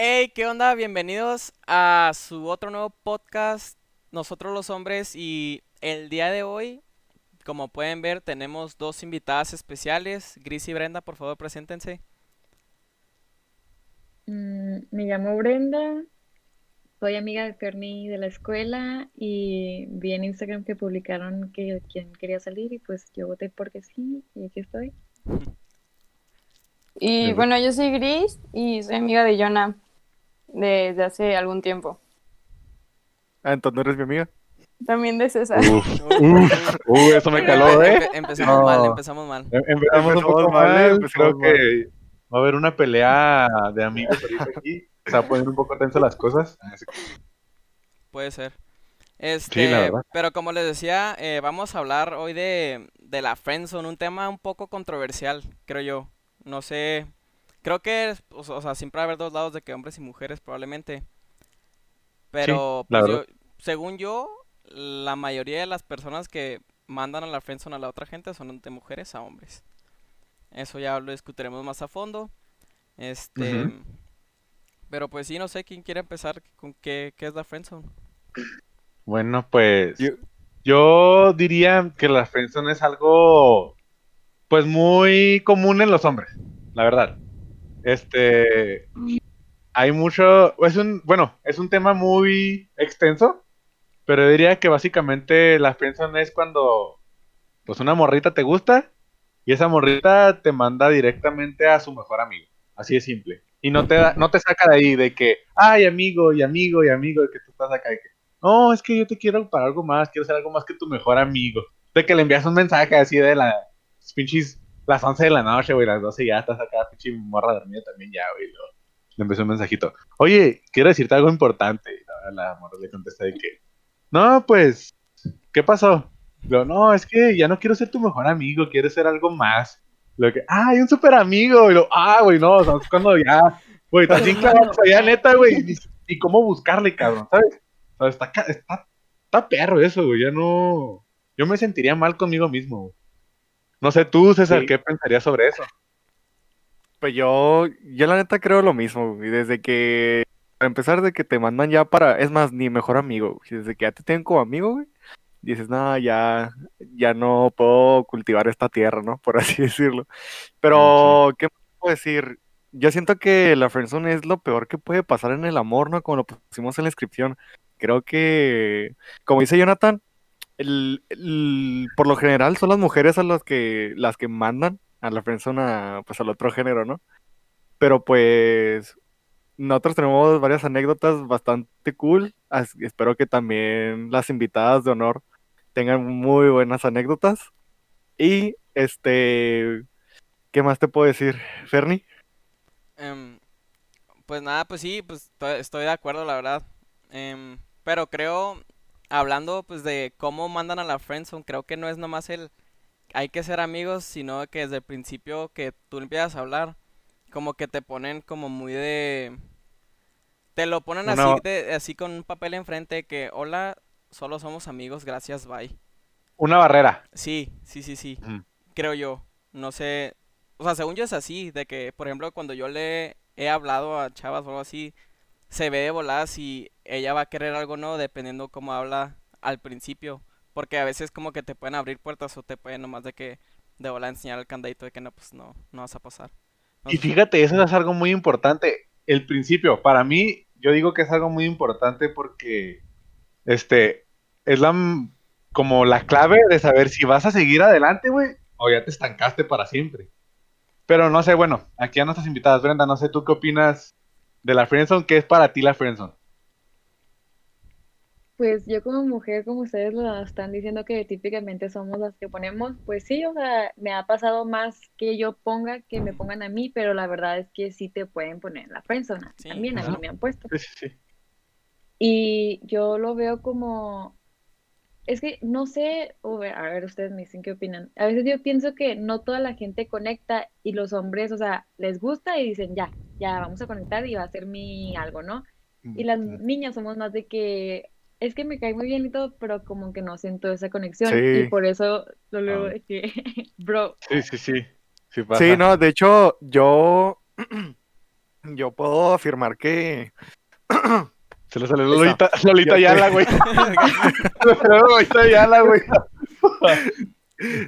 Hey, ¿qué onda? Bienvenidos a su otro nuevo podcast, Nosotros los Hombres. Y el día de hoy, como pueden ver, tenemos dos invitadas especiales. Gris y Brenda, por favor, preséntense. Mm, me llamo Brenda, soy amiga de Fernie de la escuela y vi en Instagram que publicaron que quien quería salir y pues yo voté porque sí y aquí estoy. Y bueno, yo soy Gris y soy amiga de Jonah desde hace algún tiempo. Ah, entonces no eres mi amiga. También de César. Uf, uf, uh, eso me caló, ¿eh? Empe- empezamos No. mal, empezamos mal. Em- Empezamos un poco mal, mal, creo empezamos que va a haber una pelea de amigos aquí. Se va a poner un poco tenso las cosas. Puede ser. Este, la verdad. pero como les decía, eh, vamos a hablar hoy de, de la friendzone, un tema un poco controversial, creo yo. No sé, creo que, es- o, o sea, siempre va a haber dos lados de que hombres y mujeres probablemente. Pero, pues, yo- según yo, la mayoría de las personas que mandan a la friendzone a la otra gente son de mujeres a hombres. Eso ya lo discutiremos más a fondo. Este, pero pues sí, no sé quién quiere empezar con qué, qué es la friendzone. Bueno, pues yo, diría que la friendzone es algo pues muy común en los hombres, la verdad. Este hay mucho, es un, bueno, es un tema muy extenso, pero diría que básicamente la friendzone es cuando pues una morrita te gusta y esa morrita te manda directamente a su mejor amigo, así de simple. Y no te da, no te saca de ahí de que, ay, amigo y amigo y amigo, de que tú estás acá de que, no, es que yo te quiero para algo más, quiero ser algo más que tu mejor amigo. De que le envías un mensaje así de las pinches, las 11 de la noche, güey, las 12 ya estás acá, pinche morra dormida también ya, güey. Le empezó un mensajito. Oye, quiero decirte algo importante. Y La, la morra le contesta de que, no, pues, ¿qué pasó? Lo, no, es que ya no quiero ser tu mejor amigo, quiero ser algo más. Lo que, ah, hay un super amigo. Y lo, ah, güey, no, o sea, es cuando ya, güey, estás bien clavado, ya neta, güey, ni cómo buscarle, cabrón, ¿sabes? O sea, está, está, está perro eso, güey, ya no, yo me sentiría mal conmigo mismo, güey. No sé, tú, César, Sí. ¿qué pensarías sobre eso? Pues yo, yo la neta creo lo mismo, güey. Desde que, para empezar, de que te mandan ya para, es más, ni mejor amigo, güey. Desde que ya te tienen como amigo, güey. Dices, nada, ya, ya no puedo cultivar esta tierra, ¿no? Por así decirlo. Pero, ¿qué más puedo decir? Yo siento que la friendzone es lo peor que puede pasar en el amor, ¿no? Como lo pusimos en la inscripción. Creo que, como dice Jonathan, por lo general son las mujeres a las que, las que mandan a la friendzone a, pues al otro género, ¿no? Pero pues nosotros tenemos varias anécdotas bastante cool. espero que también las invitadas de honor tengan muy buenas anécdotas. Y este, ¿qué más te puedo decir, Fernie? Em, pues nada, pues sí, pues to- estoy de acuerdo, la verdad. Em, pero creo, hablando pues de cómo mandan a la friendzone, creo que no es nomás el hay que ser amigos, sino que desde el principio que tú empiezas a hablar, como que te ponen como muy de... Te lo ponen así, de, así con un papel enfrente que, hola, solo somos amigos, gracias, bye. Una barrera. Sí, sí, sí, sí. Creo yo. No sé. O sea, según yo es así, de que, por ejemplo, cuando yo le he hablado a chavas o algo así, se ve de volada si ella va a querer algo o no, dependiendo cómo habla al principio. Porque a veces como que te pueden abrir puertas o te pueden nomás de que de volada enseñar el candadito de que no, pues no, no vas a pasar. No Y fíjate, eso es algo muy importante. El principio, para mí, yo digo que es algo muy importante porque, este, es la, como la clave de saber si vas a seguir adelante, güey, o ya te estancaste para siempre. Pero no sé, bueno, aquí a nuestras invitadas, Brenda, no sé tú qué opinas de la friendzone, ¿qué es para ti la friendzone? Pues yo como mujer, como ustedes lo están diciendo que típicamente somos las que ponemos, pues sí, o sea, me ha pasado más que yo ponga que me pongan a mí, pero la verdad es que sí te pueden poner en la friendzone. Sí. También a mí me han puesto. Sí, sí, sí. Y yo lo veo como, es que no sé, a ver, ustedes me dicen qué opinan. A veces yo pienso que no toda la gente conecta y los hombres, o sea, les gusta y dicen, ya, ya vamos a conectar y va a ser mi algo, ¿no? Y las niñas somos más de que es que me cae muy bien y todo, pero como que no siento esa conexión y Sí. por eso lo luego Ah. de que, bro, Sí, sí, sí. Sí, pasa. Sí, no, de hecho, yo Yo puedo afirmar que Se le salió. Lolita, Lolita. Ayala, güey. Se le salió Lolita Ayala, güey.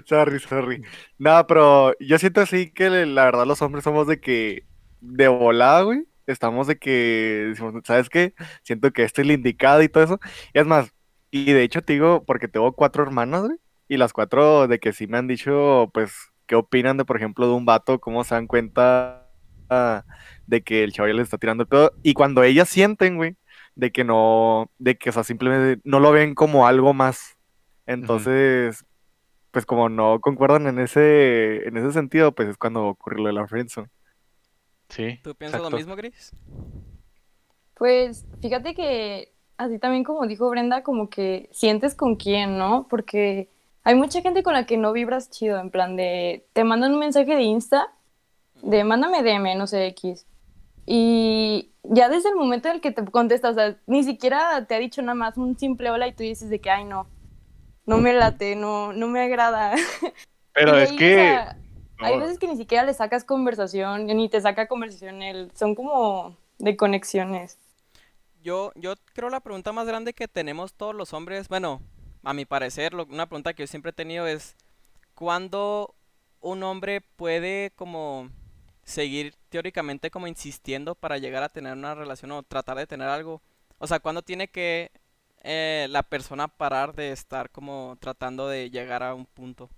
Sorry, sorry. No, pero yo siento así que la verdad los hombres somos de que de volada, güey. Estamos de que decimos, ¿sabes qué? Siento que este es el indicado y todo eso. Y es más, y de hecho te digo, porque tengo cuatro hermanas, güey. Y las cuatro de que sí me han dicho, pues, qué opinan de, por ejemplo, de un vato, cómo se dan cuenta ah, de que el chavo ya les está tirando todo. Y cuando ellas sienten, güey, de que no, de que, o sea, simplemente no lo ven como algo más. Entonces, pues como no concuerdan en ese, en ese sentido, pues es cuando ocurre lo de la friendzone. Sí. ¿Tú piensas lo mismo, Gris? Pues fíjate que así también como dijo Brenda, como que sientes con quién, ¿no? Porque hay mucha gente con la que no vibras chido, en plan de, te mandan un mensaje de Insta, de mándame DM, no sé, X. Y ya desde el momento en el que te contesta, o sea, ni siquiera te ha dicho nada más un simple hola y tú dices de que, ay, no, no me late, no, no me agrada. Pero es ahí, o que. sea, hay veces que ni siquiera le sacas conversación, ni te saca conversación él, son como de conexiones. Yo, yo creo la pregunta más grande que tenemos todos los hombres, bueno, a mi parecer, lo- una pregunta que yo siempre he tenido es, ¿cuándo un hombre puede como seguir teóricamente como insistiendo para llegar a tener una relación o tratar de tener algo? O sea, ¿cuándo tiene que eh, la persona parar de estar como tratando de llegar a un punto?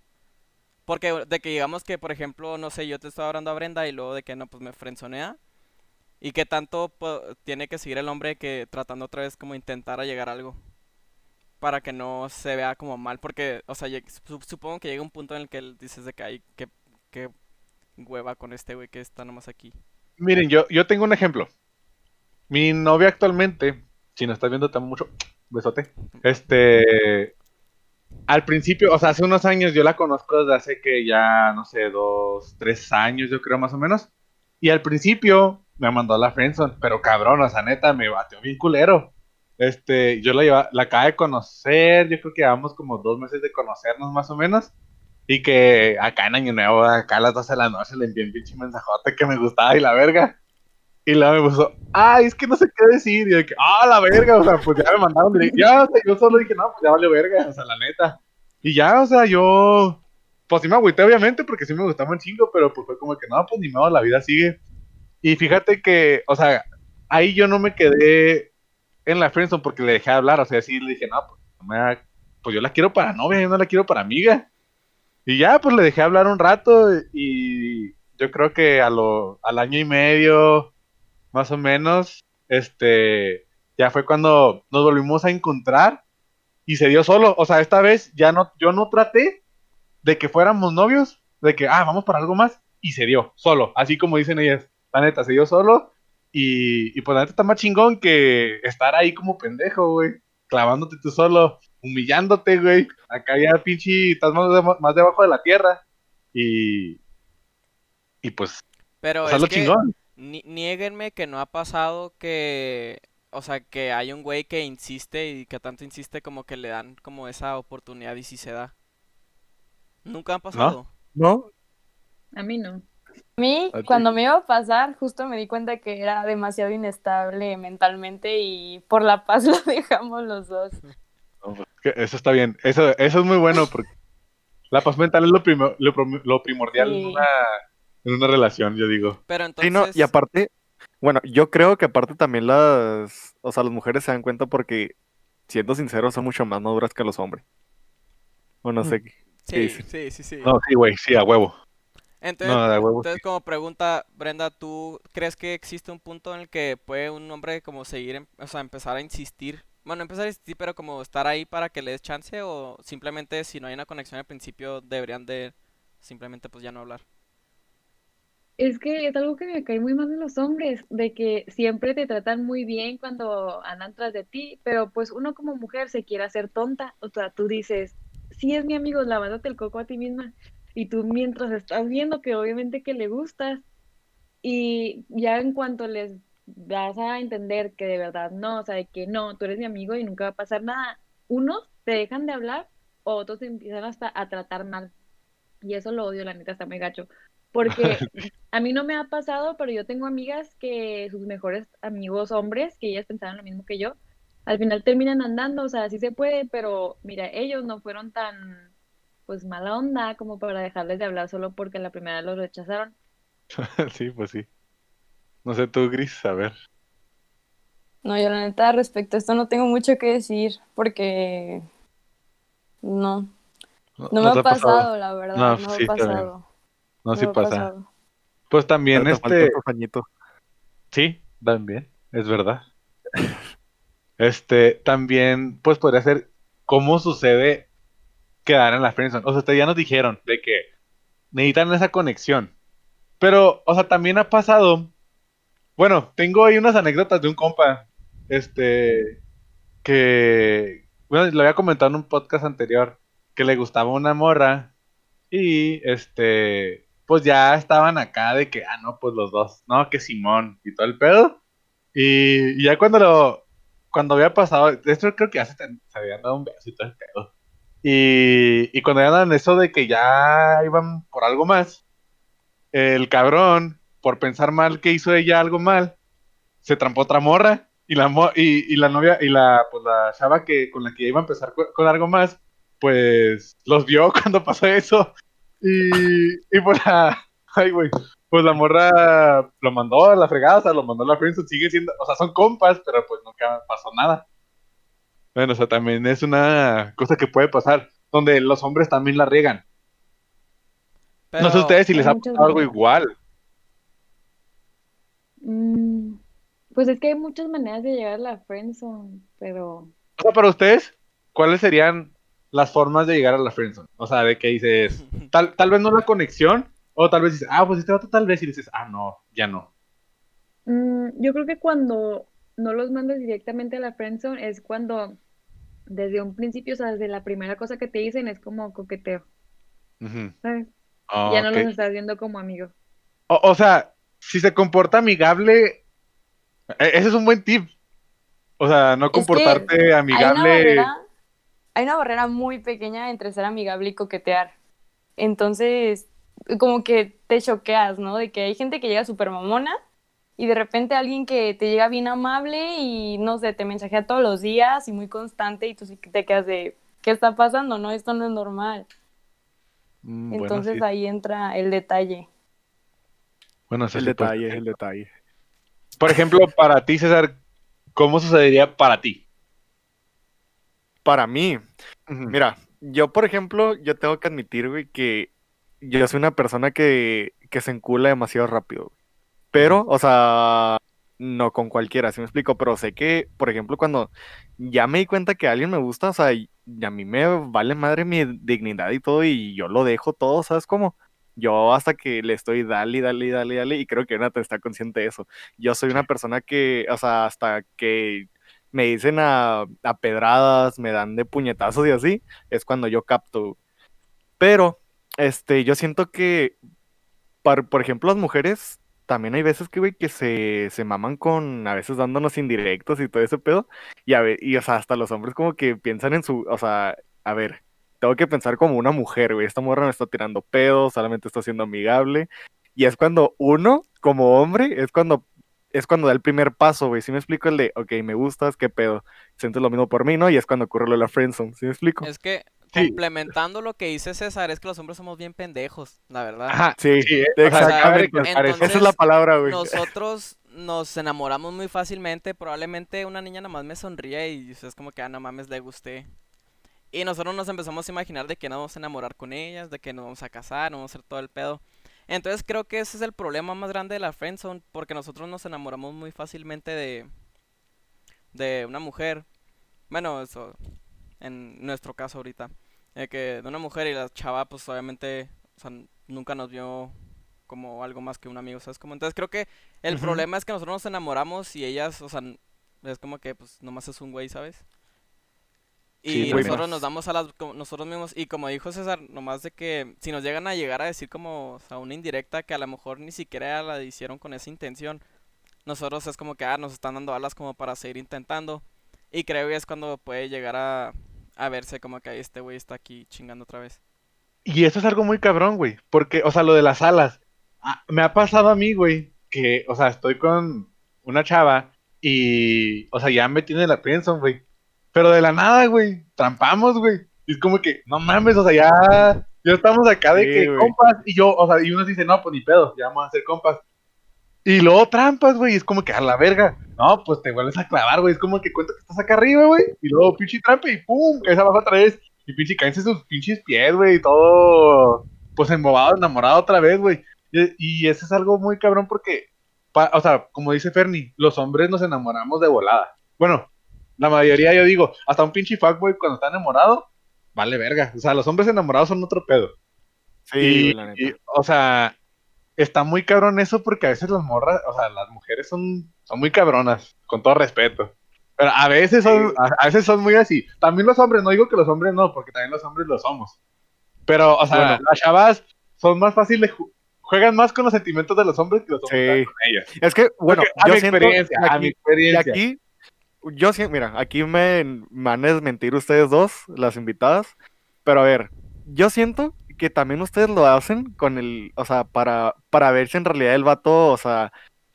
Porque de que digamos que, por ejemplo, no sé, yo te estaba hablando a Brenda y luego de que no, pues me frenzonea. ¿Y qué tanto tiene que seguir el hombre que tratando otra vez como intentar a llegar a algo? Para que no se vea como mal. Porque, o sea, supongo que llega un punto en el que dices de que hay que, que hueva con este güey que está nomás aquí. Miren, yo, yo tengo un ejemplo. Mi novia actualmente, si no estás viendo, amo mucho. Besote. Este. Al principio, o sea, hace unos años yo la conozco desde hace que ya, no sé, dos, tres años, yo creo más o menos. Y al principio me mandó a la friendzone, pero cabrón, o sea, neta, me bateó bien culero. Este, yo la, lleva, la acabo de conocer, yo creo que llevamos como dos meses de conocernos más o menos. Y que acá en Año Nuevo, acá a las 12 de la noche, le envié un pinche mensajote que me gustaba y la verga. Y luego me puso, ay, es que no sé qué decir. Y yo de que, ah, la verga, o sea, pues ya me mandaron. Ya, o sea, yo solo dije, no, pues ya vale verga, o sea, la neta. Y ya, o sea, yo, pues sí me agüité, obviamente, porque sí me gustaba un chingo, pero pues fue como que, no, pues ni modo, la vida sigue. Y fíjate que, o sea, ahí yo no me quedé en la friendzone porque le dejé de hablar, o sea, sí le dije, no, pues, no me pues yo la quiero para novia, yo no la quiero para amiga. Y ya, pues le dejé hablar un rato y yo creo que a lo, al año y medio, más o menos, este, ya fue cuando nos volvimos a encontrar y se dio solo. O sea, esta vez ya no, yo no traté de que fuéramos novios, de que, ah, vamos para algo más, y se dio solo, así como dicen ellas. La neta, se dio solo y, y pues la neta está más chingón que estar ahí como pendejo, güey, clavándote tú solo, humillándote, güey. Acá ya pinche, estás más, de- más debajo de la tierra y, y pues, Pero o sea, es lo que chingón. Ni- niéguenme que no ha pasado que, o sea, que hay un güey que insiste y que tanto insiste como que le dan como esa oportunidad y si se da. Nunca han pasado. ¿No? A mí no. A mí, cuando me iba a pasar, justo me di cuenta que era demasiado inestable mentalmente y por la paz lo dejamos los dos. No, pues, Eso está bien. Eso, eso es muy bueno porque la paz mental es lo, prim- lo primordial en, una, en una relación, yo digo. Pero Sí, no, entonces, y aparte, bueno, yo creo que aparte también las, o sea, las mujeres se dan cuenta porque, siendo sinceros, son mucho más maduras que los hombres. O no sé. sí, dices? sí, sí, sí. No, sí, güey, sí, a huevo. Entonces, No, de huevo. entonces como pregunta, Brenda, ¿tú crees que existe un punto en el que puede un hombre como seguir, em- o sea, empezar a insistir? Bueno, empezar a insistir, pero como estar ahí para que le des chance o simplemente si no hay una conexión al principio deberían de simplemente pues ya no hablar. Es que es algo que me cae muy mal de los hombres, de que siempre te tratan muy bien cuando andan tras de ti, pero pues uno como mujer se quiere hacer tonta, o sea, tú dices, sí es mi amigo, lavándote el coco a ti misma, y tú mientras estás viendo que obviamente que le gustas, y ya en cuanto les das a entender que de verdad no, o sea, de que no, tú eres mi amigo y nunca va a pasar nada, unos te dejan de hablar, o otros te empiezan hasta a tratar mal, y eso lo odio, la neta, está muy gacho. Porque a mí no me ha pasado, pero yo tengo amigas que sus mejores amigos hombres, que ellas pensaban lo mismo que yo, al final terminan andando, o sea, sí se puede, pero mira, ellos no fueron tan, pues, mala onda como para dejarles de hablar solo porque la primera vez los rechazaron. Sí, pues sí. No sé tú, Gris, a ver. No, yo la neta respecto a esto no tengo mucho que decir porque no, ¿No, me ha pasado, la verdad, No, no, me ha pasado. No, no sí pasa. pasado. Pues también Pero este, sí, también, es verdad. Este, también, pues podría ser cómo sucede quedar en la friendzone. O sea, ustedes ya nos dijeron de que necesitan esa conexión. Pero, o sea, también ha pasado. Bueno, tengo ahí unas anécdotas de un compa. Este, que, bueno, lo había comentado en un podcast anterior, que le gustaba una morra. Y, este, pues ya estaban acá de que, ah, no, pues los dos, no, que Simón y todo el pedo. Y, ya cuando lo, cuando había pasado, esto creo que ya se, habían dado un beso y todo el pedo. Y, y cuando eso de que ya iban por algo más, el cabrón, por pensar mal que hizo ella algo mal, se trampó otra morra. Y la, mo- y, la novia, y la, pues la chava que, con la que iba a empezar co- con, algo más, pues los vio cuando pasó eso. Y, y pues la, ay, güey, pues la morra lo mandó a la fregada, o sea, lo mandó a la friendzone, sigue siendo, o sea, son compas, pero pues nunca pasó nada. Bueno, o sea, también es una cosa que puede pasar, donde los hombres también la riegan. no sé ustedes si les ha pasado algo igual. Mm, pues es que hay muchas maneras de llegar a la friendzone, pero O sea, para ustedes, ¿cuáles serían las formas de llegar a la friendzone? O sea, de que dices, tal, tal vez no la conexión, o tal vez dices, ah, pues este vato tal vez, y dices, ah, no, ya no. mm, yo creo que cuando no los mandas directamente a la friendzone es cuando desde un principio, o sea, desde la primera cosa que te dicen es como coqueteo. ¿sabes? Ah, Ya no los estás viendo como amigos. O, o sea, si se comporta amigable, e- ese es un buen tip. O sea, no que comportarte Hay una amigable. barrera, hay una barrera muy pequeña entre ser amigable y coquetear. Entonces, como que te choqueas, ¿no? De que hay gente que llega súper mamona y de repente alguien que te llega bien amable y no sé, te mensajea todos los días y muy constante y tú sí que te quedas de, ¿qué está pasando? No, esto no es normal. Mm, bueno, Entonces sí. ahí entra el detalle. Bueno, sí, El puede detalle, ser. el detalle. Por ejemplo, para ti, César, ¿cómo sucedería para ti? Para mí. Mira, yo por ejemplo, yo tengo que admitir, güey, que yo soy una persona que, que se encula demasiado rápido. güey. Pero, o sea, no con cualquiera, ¿sí me explico? Pero sé que, por ejemplo, cuando ya me di cuenta que alguien me gusta, o sea, y y a mí me vale madre mi dignidad y todo, y yo lo dejo todo, ¿sabes cómo? Yo hasta que le estoy dale, dale, dale, dale, y creo que Jonathan está consciente de eso. Yo soy una persona que, o sea, hasta que me dicen a, a pedradas, me dan de puñetazos y así, es cuando yo capto. Pero, este, yo siento que, par- por ejemplo, las mujeres, también hay veces que, güey, que se, se maman con, a veces dándonos indirectos y todo ese pedo, y, a ve- y, o sea, hasta los hombres como que piensan en su, o sea, a ver, tengo que pensar como una mujer, güey, esta morra me está tirando pedos, solamente está siendo amigable, y es cuando uno, como hombre, es cuando... Es cuando da el primer paso, güey. ¿Sí me explico? El de, ok, me gustas, ¿qué pedo? sientes lo mismo por mí, ¿no? Y es cuando ocurre lo de la friendzone, ¿sí me explico? Es que, Sí. complementando lo que dice César, es que los hombres somos bien pendejos, la verdad. Ajá, Sí, sí, eh, o sea, exactamente. Esa es la palabra, güey. Nosotros nos enamoramos muy fácilmente. Probablemente una niña nada más me sonríe y es como que, ah, no mames, le gusté. Y nosotros nos empezamos a imaginar de que nos vamos a enamorar con ellas, de que nos vamos a casar, nos vamos a hacer todo el pedo. Entonces creo que ese es el problema más grande de la friendzone, porque nosotros nos enamoramos muy fácilmente de, de una mujer. Bueno, eso, en nuestro caso ahorita. De que de una mujer y la chava, pues obviamente, o sea, nunca nos vio como algo más que un amigo, ¿sabes? Como, entonces creo que el problema es que nosotros nos enamoramos y ellas, o sea, es como que pues nomás es un güey, ¿sabes? Y nosotros nos damos a las como nosotros mismos y como dijo César, nomás de que si nos llegan a llegar a decir como, o sea, una indirecta que a lo mejor ni siquiera la hicieron con esa intención, nosotros es como que ah, nos están dando alas como para seguir intentando y creo que es cuando puede llegar a, a verse como que "Ay, este güey está aquí chingando otra vez. Y eso es algo muy cabrón, güey. Porque, o sea, lo de las alas. ah, me ha pasado a mí, güey, que, o sea, estoy con una chava y, o sea, ya me tiene la friendzone, güey. Pero de la nada, güey, trampamos, güey. Y es como que, no mames, o sea, ya, ya estamos acá de Sí, que güey. compas. Y yo, o sea, y uno dice, no, pues ni pedo, ya vamos a hacer compas. Y luego trampas, güey, y es como que a la verga. No, pues te vuelves a clavar, güey. Es como que cuenta que estás acá arriba, güey. Y luego pinche trampa y pum, caes abajo otra vez. Y pinche caense sus pinches pies, güey. Y todo, pues embobado, enamorado otra vez, güey. Y, y eso es algo muy cabrón porque, pa- o sea, como dice Fernie, los hombres nos enamoramos de volada. Bueno, la mayoría, yo digo, hasta un pinche fuckboy cuando está enamorado, vale verga. O sea, los hombres enamorados son otro pedo. Sí, y, la neta. y, o sea, está muy cabrón eso porque a veces las morras, o sea, las mujeres son, son muy cabronas, con todo respeto. Pero a veces son, a, a veces son muy así. También los hombres, no digo que los hombres no, porque también los hombres lo somos. Pero, o sea, Bueno. las chavas son más fáciles, ju- juegan más con los sentimientos de los hombres que los hombres Sí. con ellas. Es que, bueno, Porque a yo mi siento experiencia, a mi Y experiencia. aquí, yo siento, mira, aquí me, me van a desmentir ustedes dos, las invitadas, pero a ver, yo siento que también ustedes lo hacen con el, o sea, para, para ver si en realidad el vato, o sea,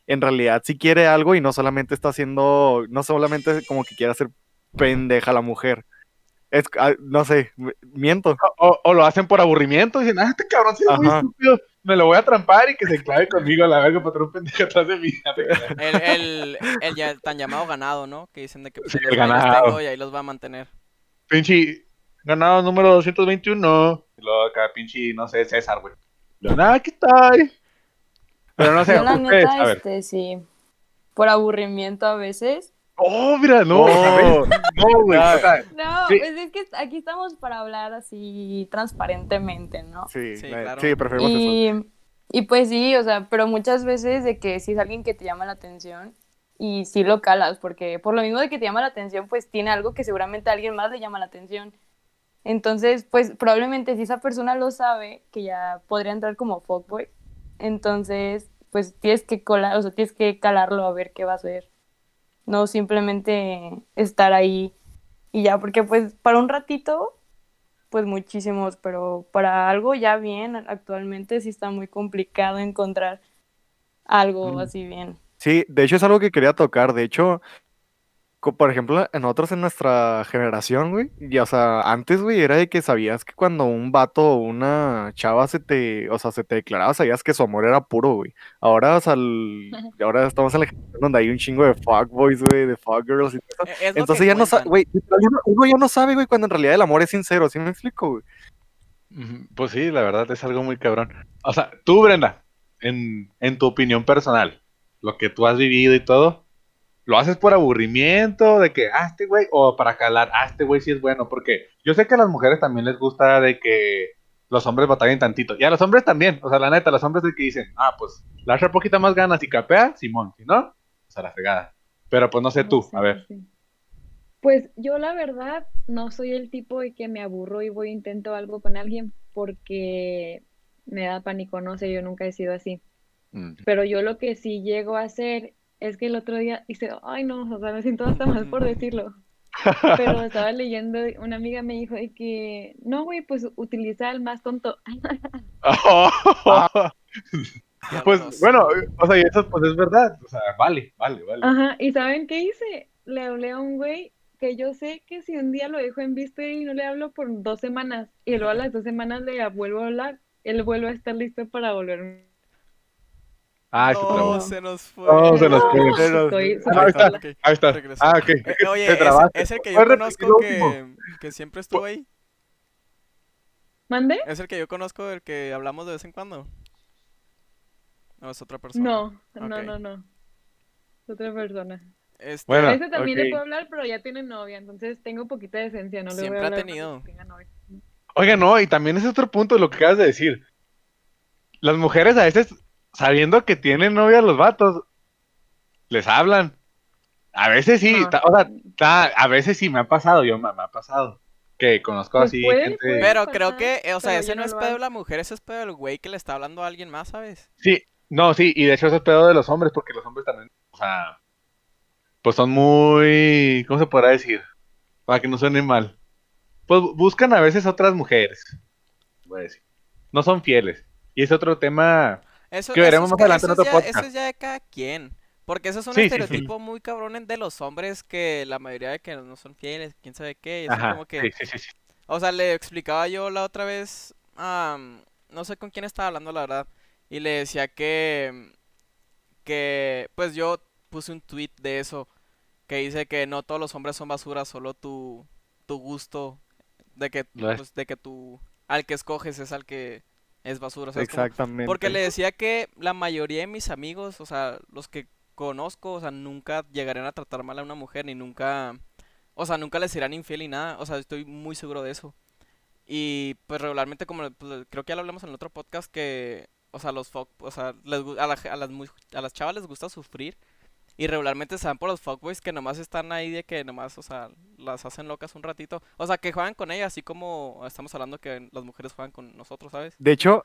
en realidad si quiere algo y no solamente está haciendo, no solamente como que quiere hacer pendeja a la mujer. Es, ah, no sé, miento. O, o lo hacen por aburrimiento, dicen, ah, este cabrón sí es muy estúpido, me lo voy a trampar y que se clave conmigo a la verga para un pendejo atrás de mí. El, el, el ya- tan llamado ganado, ¿no? Que dicen de que pues, Sí, los- el ganado. tengo y ahí los va a mantener. pinche ganado número 221. Y luego acá pinche, no sé, César, güey. Nada, aquí estoy. Pero no sé, Yo la neta, ver. este, sí, por aburrimiento a veces. Oh, mira, no, Oh. No, güey. o sea, No, Sí. pues es que aquí estamos para hablar así transparentemente, ¿no? Sí, Sí, la- claro. sí, preferimos eso. Y, y pues sí, o sea, pero muchas veces de que si es alguien que te llama la atención y sí lo calas, porque por lo mismo de que te llama la atención, pues tiene algo que seguramente a alguien más le llama la atención. Entonces, pues probablemente si esa persona lo sabe, que ya podría entrar como fuckboy, entonces, pues tienes que colar, o sea, tienes que calarlo a ver qué va a hacer. No simplemente estar ahí y ya, porque pues para un ratito pues muchísimos, pero para algo ya bien, actualmente sí está muy complicado encontrar algo Mm. así bien. Sí, de hecho es algo que quería tocar. De hecho, por ejemplo, en nosotros en nuestra generación, güey, y o sea, antes, güey, era de que sabías que cuando un vato o una chava se te, o sea, se te declaraba, sabías que su amor era puro, güey. Ahora, o sea, el- ahora estamos en la generación donde hay un chingo de fuckboys, güey, de fuckgirls y todo eso. E- Es Entonces ya no sabe, güey, uno, uno ya no sabe, güey, cuando en realidad el amor es sincero, ¿sí me explico, güey? Pues sí, la verdad es algo muy cabrón. O sea, tú, Brenda, en, en tu opinión personal, lo que tú has vivido y todo, ¿lo haces por aburrimiento de que, ah, este güey, o para calar, ah, este güey sí es bueno? Porque yo sé que a las mujeres también les gusta de que los hombres batallen tantito. Y a los hombres también, o sea, la neta, los hombres de que dicen, ah, pues, echa poquita más ganas y capea, Simón, si no, pues a la fregada. Pero pues no sé tú, Sí, a ver. sí. Pues yo la verdad no soy el tipo de que me aburro y voy e intento algo con alguien porque me da pánico, no sé, yo nunca he sido así. Mm. Pero yo lo que sí llego a hacer es que el otro día hice, ay no, o sea, me siento hasta mal por decirlo. Pero estaba leyendo, una amiga me dijo de que, no, güey, pues utiliza el más tonto. Ya Pues los- bueno, o sea, y eso pues es verdad. O sea, vale, vale, vale. Ajá, ¿y saben qué hice? Le hablé a un güey que yo sé que si un día lo dejo en visto y no le hablo por dos semanas y luego a las dos semanas le vuelvo a hablar, él vuelve a estar listo para volver. Ah, se No, trabó. se nos fue. No, se nos fue. Se nos- Estoy Ahí está. Ahí está. Regresó. Ah, ok. Eh, oye, es, el que yo ¿Puedes repetir conozco que, que siempre estuvo ahí. ¿Mande? Es el que yo conozco del que hablamos de vez en cuando. No, es otra persona. No, no, no, no. Es Otra persona. Este, Bueno, Ese también le puedo hablar, pero ya tiene novia, entonces tengo poquita decencia, no le voy Siempre a ha hablar tenido. cuando tenga novia. Oiga, no, y también es otro punto de lo que acabas de decir. Las mujeres a veces, sabiendo que tienen novia los vatos, les hablan. A veces sí, No. ta- o sea, ta- a veces sí me ha pasado, yo me, me ha pasado. Que conozco Pues así puede, gente. puede. Pero pasar, creo que, o sea, ese no es pedo de la mujer, ese es pedo del güey que le está hablando a alguien más, ¿sabes? Sí, no, sí, y de hecho eso es pedo de los hombres, porque los hombres también, o sea, pues son muy, ¿cómo se podrá decir? Para que no suene mal. Pues bu- buscan a veces otras mujeres, voy a decir. No son fieles. Y es otro tema Eso, que veremos eso más es, adelante en otro ya- podcast. Eso es ya de cada quien. Porque eso es un Sí, sí, sí. estereotipo muy cabrón de los hombres que la mayoría de que no son fieles, quién sabe qué. Ajá, como que, o sea, le explicaba yo la otra vez, am, no sé con quién estaba hablando la verdad, y le decía que, que, pues yo puse un tweet de eso, que dice que no todos los hombres son basura, solo tu, tu gusto, de que, pues, de que tu, al que escoges es al que es basura, o sea, es como- Exactamente. porque le decía que la mayoría de mis amigos, o sea, los que conozco, o sea, nunca llegarían a tratar mal a una mujer, ni nunca, o sea, nunca les serán infiel ni nada, o sea, estoy muy seguro de eso. Y pues regularmente, como pues, creo que ya lo hablamos en el otro podcast, que, o sea, los fuck, o sea, les a, la a las, a las chavas les gusta sufrir. Y regularmente se van por los fuckboys que nomás están ahí de que nomás, o sea, las hacen locas un ratito. O sea, que juegan con ellas, así como estamos hablando que las mujeres juegan con nosotros, ¿sabes? De hecho,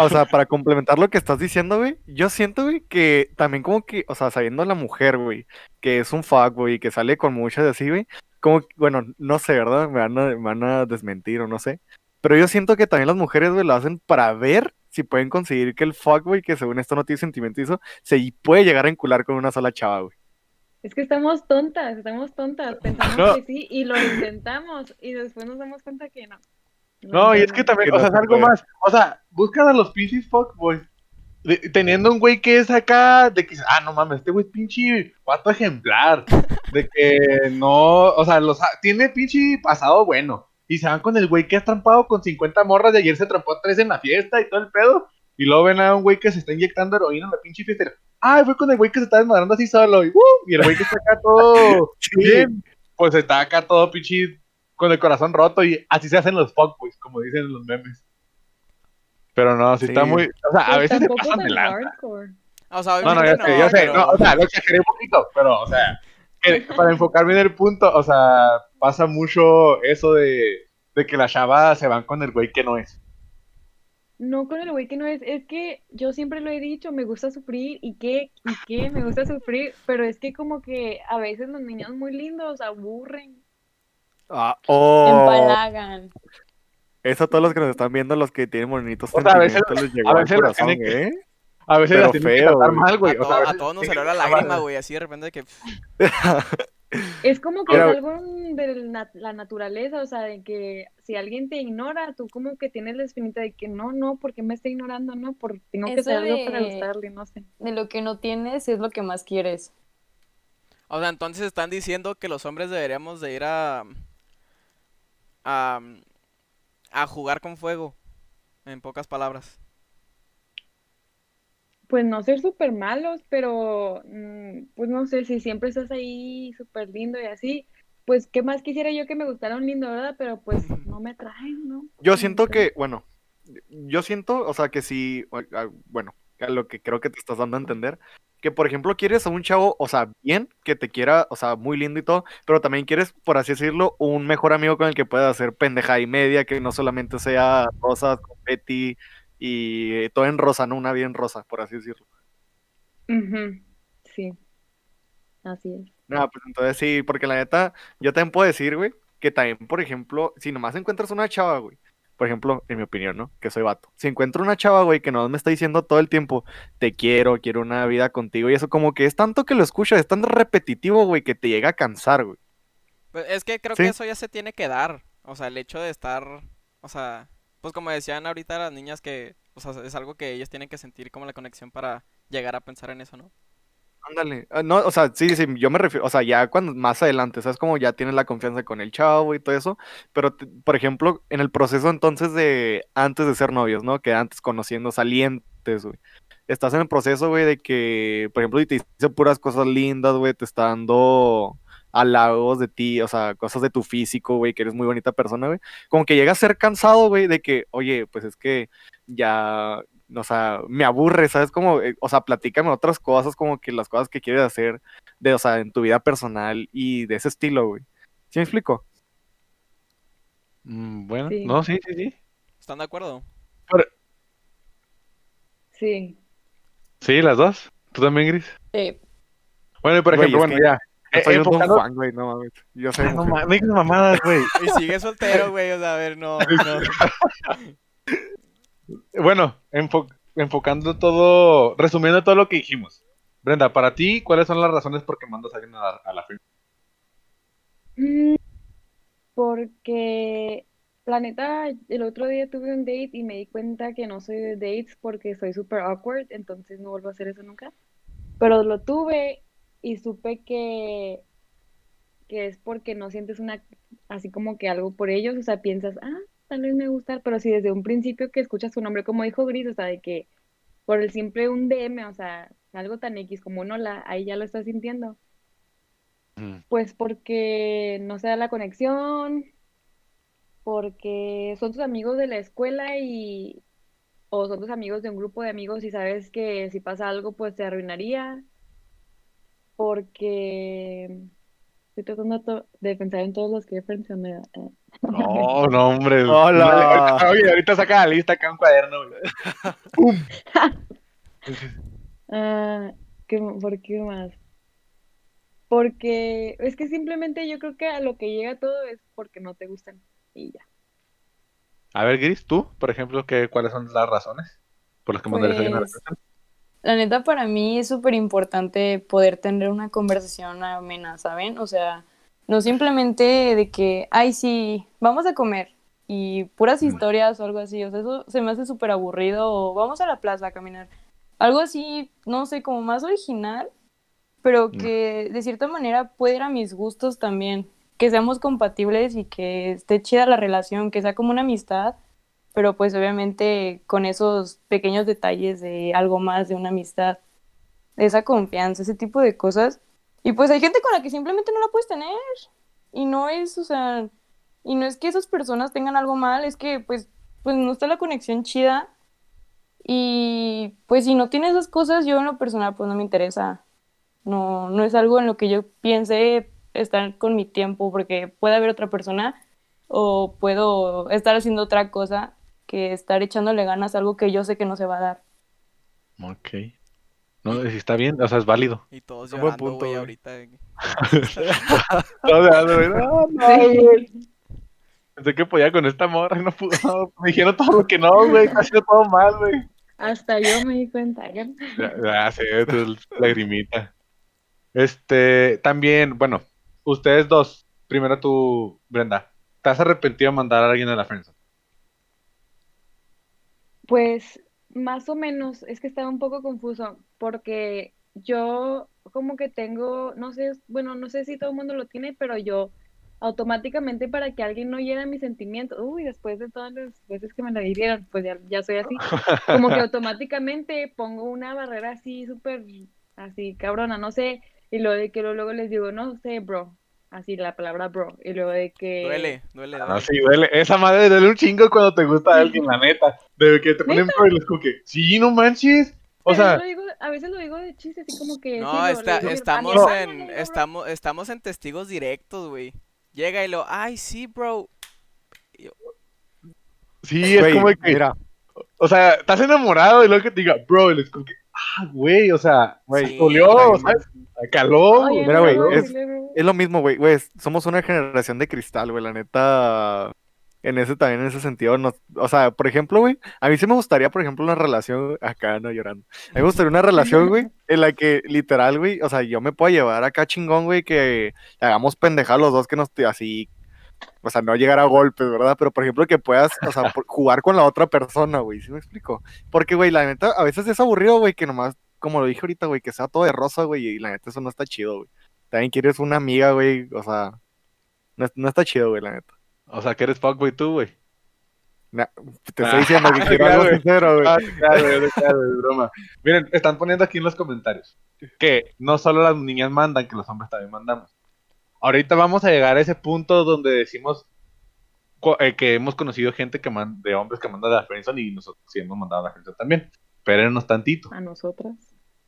o sea, para complementar lo que estás diciendo, güey, yo siento, güey, que también como que, o sea, sabiendo la mujer, güey, que es un fuck, güey, que sale con muchas así, güey, como, bueno, no sé, ¿verdad? Me van a, me van a desmentir o no sé. Pero yo siento que también las mujeres, güey, lo hacen para ver si pueden conseguir que el fuck, güey, que según esto no tiene sentimiento y eso, se puede llegar a encular con una sola chava, güey. Es que estamos tontas, estamos tontas, pensamos No. que sí y lo intentamos y después nos damos cuenta que no. No, y es que también, Que o sea, no es algo puede. más. O sea, buscan a los pinches fuckboys. de- Teniendo un güey que es acá, de que, ah, no mames, este güey es pinche pato ejemplar. De que no, o sea, los, ha- tiene pinche pasado bueno. Y se van con el güey que es trampado con 50 morras. De ayer se trampó a tres en la fiesta y todo el pedo. Y luego ven a un güey que se está inyectando heroína en la pinche fiesta. y, Ah, fue con el güey que se está desmadrando así solo. Y, ¡uh! y el güey que está acá todo bien, pues está acá todo pinche con el corazón roto y así se hacen los fuckboys, como dicen en los memes. Pero no, sí, Sí. está muy, o sea, a Pues veces se pasan de lanza. O sea, No, no, ya obviamente sé, ya sé, pero- no, o sea, lo exageré un poquito, pero, o sea, para enfocarme en el punto, o sea, pasa mucho eso de, de que las chavas se van con el güey que no es. No con el güey que no es, es que yo siempre lo he dicho, me gusta sufrir y qué, y qué, me gusta sufrir, pero es que como que a veces los niños muy lindos aburren. Ah, oh, Empalagan. eso a todos los que nos están viendo, los que tienen bonitos O sea, a veces- les llegó a veces corazón, ¿eh? A veces Pero las tienen que feo, tratar güey. mal, güey. a, O sea, a todos nos salió que la lágrima, güey, así de repente de que... Es como que Pero- es algo de la, la naturaleza, o sea, de que si alguien te ignora, tú como que tienes la espinita de que no, no, porque me está ignorando? No, porque tengo que hacer algo para gustarle, no sé. De lo que no tienes es lo que más quieres. O sea, entonces están diciendo que los hombres deberíamos de ir a... a... a jugar con fuego, en pocas palabras. Pues no ser súper malos, pero mm, pues no sé, si siempre estás ahí súper lindo y así, pues qué más quisiera yo que me gustara un lindo, ¿verdad? Pero pues no me traen, ¿no? Yo siento que, bueno, yo siento, o sea, que sí, ah, bueno, a lo que creo que te estás dando a entender, que por ejemplo quieres a un chavo, o sea, bien, que te quiera, o sea, muy lindo y todo, pero también quieres, por así decirlo, un mejor amigo con el que puedas hacer pendeja y media, que no solamente sea rosas, confeti y todo en rosa, ¿no? Una vida en rosa, por así decirlo. Sí, así es. No, pues entonces sí, porque la neta, yo también puedo decir, güey, que también, por ejemplo, si nomás encuentras una chava, güey, por ejemplo, en mi opinión, ¿no? Que soy vato. Si encuentro una chava, güey, que nomás me está diciendo todo el tiempo, te quiero, quiero una vida contigo, y eso como que es tanto que lo escuchas, es tan repetitivo, güey, que te llega a cansar, güey. Pues es que creo Sí. que eso ya se tiene que dar. O sea, el hecho de estar, o sea, pues como decían ahorita las niñas que, o sea, es algo que ellas tienen que sentir como la conexión para llegar a pensar en eso, ¿no? Ándale. Ah, No, o sea, sí, sí, yo me refiero, o sea, ya cuando más adelante, ¿sabes? Como ya tienes la confianza con el chavo y todo eso, pero, por ejemplo, en el proceso entonces de antes de ser novios, ¿no? Que antes conociendo, salientes, güey. Estás en el proceso, güey, de que, por ejemplo, y te dice puras cosas lindas, güey, te está dando halagos de ti, o sea, cosas de tu físico, güey, que eres muy bonita persona, güey. Como que llega a ser cansado, güey, de que, oye, pues es que ya, o sea, me aburre, ¿sabes? Como, eh, o sea, platícame otras cosas, como que las cosas que quieres hacer, de, o sea, en tu vida personal y de ese estilo, güey. ¿Sí me explico? Mm, bueno, Sí. no, sí, sí, sí. ¿Están de acuerdo? Sí. Sí, las dos. ¿Tú también, Gris? Eh, Bueno, y por ejemplo, bueno, que ya. Yo eh, soy un Juan, güey, no mames. Yo soy Ah, no mames, mamadas, güey. Y sigue soltero, güey, o sea, a ver, no, no. Bueno, enfo- enfocando todo, resumiendo todo lo que dijimos. Brenda, para ti, ¿cuáles son las razones por qué mandas a alguien a la, a la friendzone? Mm, Porque, la neta, el otro día tuve un date y me di cuenta que no soy de dates porque soy super awkward, entonces no vuelvo a hacer eso nunca. Pero lo tuve y supe que, que es porque no sientes una, así como que algo por ellos, o sea, piensas, ah, tal vez me gusta, pero si desde un principio que escuchas su nombre, como dijo Gris, o sea, de que por el simple un DM, o sea, algo tan X como un hola, ahí ya lo estás sintiendo. Mm. Pues porque no se da la conexión, porque son tus amigos de la escuela y o son tus amigos de un grupo de amigos y sabes que si pasa algo pues te arruinaría, porque estoy tratando de pensar en todos los que he mencionado. eh. No, no, hombre. Hola. Oye, ahorita saca la lista acá un cuaderno. ¡Pum! Ah, ¿qué ¿por qué más? Porque es que simplemente yo creo que a lo que llega todo es porque no te gustan y ya. A ver, Gris, tú, por ejemplo, ¿qué, ¿cuáles son las razones por las que mandarías a alguien a la Pues, friendzone? La neta, para mí es súper importante poder tener una conversación amena, ¿saben? O sea, no simplemente de que, ay, sí, vamos a comer y puras historias o algo así. O sea, eso se me hace súper aburrido o vamos a la plaza a caminar. Algo así, no sé, como más original, pero que de cierta manera puede ir a mis gustos también. Que seamos compatibles y que esté chida la relación, que sea como una amistad pero pues obviamente con esos pequeños detalles de algo más de una amistad, de esa confianza, ese tipo de cosas. Y pues hay gente con la que simplemente no la puedes tener. Y no es, o sea, y no es que esas personas tengan algo mal, es que pues, pues no está la conexión chida. Y pues si no tienes esas cosas, yo en lo personal pues no me interesa. No, no es algo en lo que yo piense estar con mi tiempo, porque puede haber otra persona o puedo estar haciendo otra cosa que estar echándole ganas a algo que yo sé que no se va a dar. Ok. No, si está bien, o sea, es válido. Y todos buen llorando, punto, güey, ahorita. de que- No, no, no. Pensé que podía con esta morra y no pudo. Me dijeron todo que no, güey. Ha sido todo mal, güey. Hasta yo me di cuenta. ¿ya? Ya, ya sé, tu lagrimita. Este, también, bueno, ustedes dos. Primero tú, Brenda. ¿Te has arrepentido de mandar a alguien a la friendzone? Pues más o menos, es que estaba un poco confuso porque yo como que tengo, no sé, bueno, no sé si todo el mundo lo tiene, pero yo automáticamente para que alguien no hiera mis sentimientos, uy, después de todas las veces que me la hirieron, pues ya, ya soy así, como que automáticamente pongo una barrera así súper, así cabrona, no sé, y luego de que luego, luego les digo, no sé, bro, así la palabra bro, y luego de que... Duele, duele, duele. No, sí, duele. Esa madre duele un chingo cuando te gusta alguien, la neta. De que te ponen ¿Neta? por el como que, sí, no manches. O sea, lo digo, a veces lo digo de chiste, así como que... No, sí, está- digo a estamos hermana, "Ay, en, no, bro". estamos, estamos en testigos directos, güey. Llega y lo, ay, sí, bro. sí, es Güey, como que, mira, o sea, estás enamorado y luego que te diga, bro, y es como que, ah, güey, o sea, Güey, Sí. ¿sabes? Caló. Oye, Mira, no, güey, no, es- es lo mismo, güey. Güey, somos una generación de cristal, güey. La neta, en ese también, en ese sentido, nos, o sea, por ejemplo, güey, a mí sí me gustaría, por ejemplo, una relación, acá no llorando, a mí me gustaría una relación, güey, en la que literal, güey, o sea, yo me puedo llevar acá chingón, güey, que hagamos pendejar los dos que nos, así, o sea, no llegar a golpes, ¿verdad? Pero, por ejemplo, que puedas, o sea, jugar con la otra persona, güey, ¿sí me explico? Porque, güey, la neta, a veces es aburrido, güey, que nomás, como lo dije ahorita, güey, que sea todo de rosa, güey, y la neta eso no está chido, güey. También quieres una amiga, güey, o sea, no, no está chido, güey, la neta. O sea, que eres fuckboy tú, güey. Te estoy diciendo que quiero algo sincero, güey. Ah, claro, güey, claro, es broma. Miren, están poniendo aquí en los comentarios que no solo las niñas mandan, que los hombres también mandamos. Ahorita vamos a llegar a ese punto donde decimos eh, que hemos conocido gente que man- de hombres que mandan a la friendzone y nosotros sí hemos mandado a la friendzone también. Espérenos tantito. A nosotras.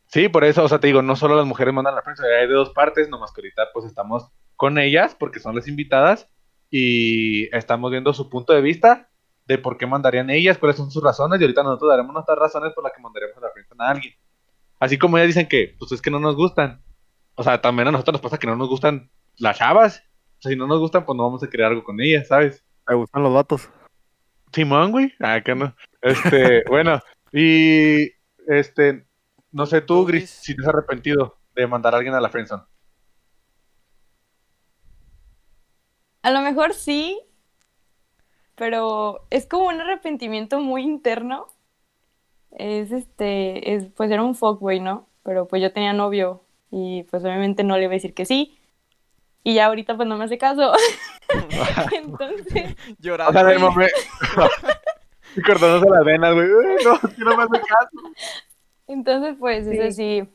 Sí, por eso, o sea, te digo, no solo las mujeres mandan a la friendzone, hay de dos partes, nomás que ahorita pues estamos con ellas porque son las invitadas y estamos viendo su punto de vista de por qué mandarían ellas, cuáles son sus razones y ahorita nosotros daremos nuestras razones por las que mandaríamos a la friendzone a alguien. Así como ellas dicen que, pues es que no nos gustan. O sea, también a nosotros nos pasa que no nos gustan las chavas. O sea, si no nos gustan, pues no vamos a crear algo con ellas, ¿sabes? Me gustan los vatos. Simón, güey. Ah, que no. Este, bueno, Y, este, no sé tú, ¿Tú, Gris, Gris? si te has arrepentido de mandar a alguien a la friendzone. A lo mejor sí, pero es como un arrepentimiento muy interno. Es este, es, pues era un fuckboy, ¿no? Pero pues yo tenía novio y pues obviamente no le iba a decir que sí. Y ya ahorita pues no me hace caso. Entonces, Llorando. O sea, en el y- momento. y cortándose las venas, güey. Uy, No, que no me hace caso. entonces pues Sí. ese sí,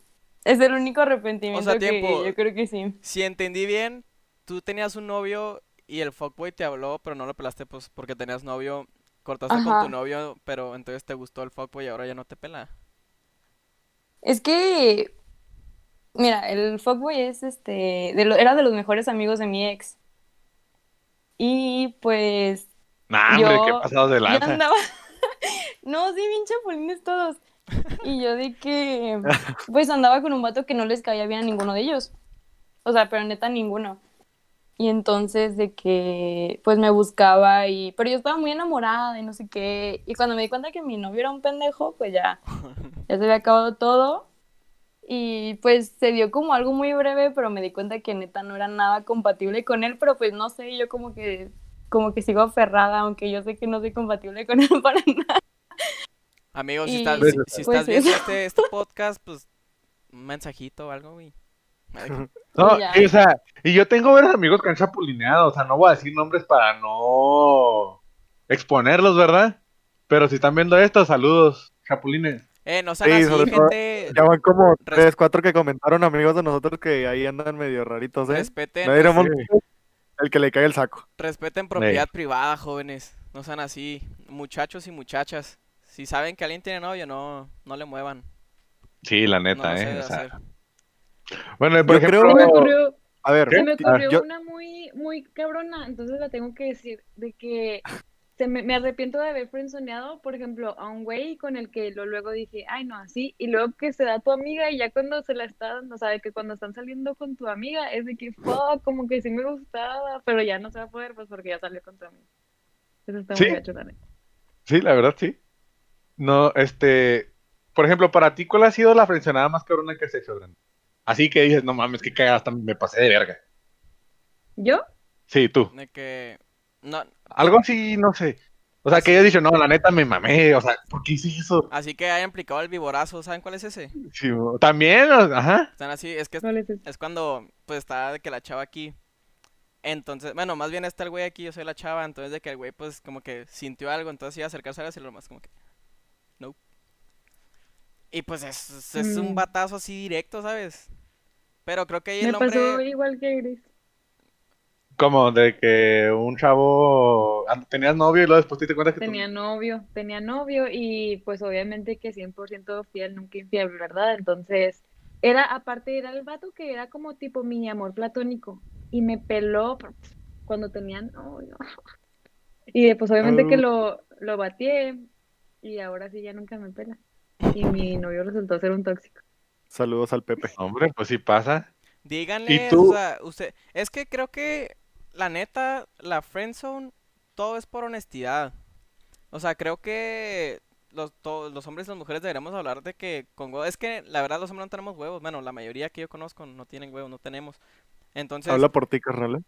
es el único arrepentimiento que tiempo. yo creo que sí. Si entendí bien, tú tenías un novio y el fuckboy te habló, pero no lo pelaste pues porque tenías novio, cortaste con tu novio, pero entonces te gustó el fuckboy y ahora ya no te pela. Es que, mira, el fuckboy es este, de lo- era de los mejores amigos de mi ex. Y pues Nah, hombre, Yo- qué pasado de lanza. andaba, no, sí, bien chapulines todos. Y yo de que, pues andaba con un vato que no les caía bien a ninguno de ellos. O sea, pero neta ninguno. Y entonces de que, pues me buscaba y, pero yo estaba muy enamorada y no sé qué. Y cuando me di cuenta que mi novio era un pendejo, pues ya, ya se había acabado todo. Y pues se dio como algo muy breve, pero me di cuenta que neta no era nada compatible con él, pero pues no sé, yo como que, como que sigo aferrada, aunque yo sé que no soy compatible con él para nada. Amigos, si Y- estás, Pues, si, si pues, estás viendo este, este podcast, pues un mensajito o algo, güey. No, y, o sea, y yo tengo varios amigos que han chapulineado, o sea, no voy a decir nombres para no exponerlos, ¿verdad? Pero si están viendo esto, saludos, chapulines. Eh, no sean Sí, así, gente. Ya van como Res- tres, cuatro que comentaron amigos de nosotros que ahí andan medio raritos, ¿eh? Respeten, No diremos Sí. el que le caiga el saco. respeten propiedad privada, jóvenes. No sean así. Muchachos y muchachas. Si saben que alguien tiene novio, no, no le muevan. Sí, la neta, ¿eh? O sea, bueno, por Yo ejemplo, creo- Se me ocurrió, A ver, se me ocurrió yo- una muy, muy cabrona, entonces la tengo que decir, de que se me, me arrepiento de haber frenzoneado, por ejemplo, a un güey con el que lo, luego dije, ay, no, así, y luego que se da tu amiga y ya cuando se la está dando, o sea, de que cuando están saliendo con tu amiga, es de que, fuck, como que sí me gustaba, pero ya no se va a poder, pues porque ya salió con tu amiga. Eso está muy Sí. gacho también. sí, la verdad, sí. No, este, por ejemplo, para ti, ¿cuál ha sido la frencionada más cabrona que has hecho, Brandon? Así que dices, no mames, que cagada, hasta me pasé de verga. ¿Yo? Sí, tú. De que. No, Algo así, no sé. O sea, que hayas dicho, no, la neta me mamé, o sea, ¿por qué hice eso? así que hayan aplicado el viborazo. ¿Saben cuál es ese? Sí, también, ajá. Están así, es que es, ¿Cuál es cuando pues está de que la chava aquí. Entonces, bueno, más bien está el güey aquí, yo soy la chava, entonces de que el güey pues como que sintió algo, entonces iba a acercarse a decirlo más como que no. Y pues es, es- un Mm. batazo así directo, ¿sabes? Pero creo que ahí Me el hombre pasó igual que Gris. Como de que un chavo tenías novio y luego después te diste cuenta que Tenía novio, tenía novio y pues obviamente que 100% fiel, nunca infiel, ¿verdad? Entonces, era, aparte era el vato que era como tipo mi amor platónico y me peló cuando tenía novio. Y pues obviamente que Ah. lo, lo batié y ahora sí ya nunca me pela. Y mi novio resultó ser un tóxico. Saludos al Pepe. Hombre, pues sí pasa. Díganle, tú? o sea, usted, es que creo que la neta, la friendzone, todo es por honestidad. O sea, creo que los, to- los hombres y las mujeres deberíamos hablar de que con huevos, es que la verdad los hombres no tenemos huevos, bueno, la mayoría que yo conozco no tienen huevos, no tenemos. Entonces, Habla por ti, carnal. ¿eh?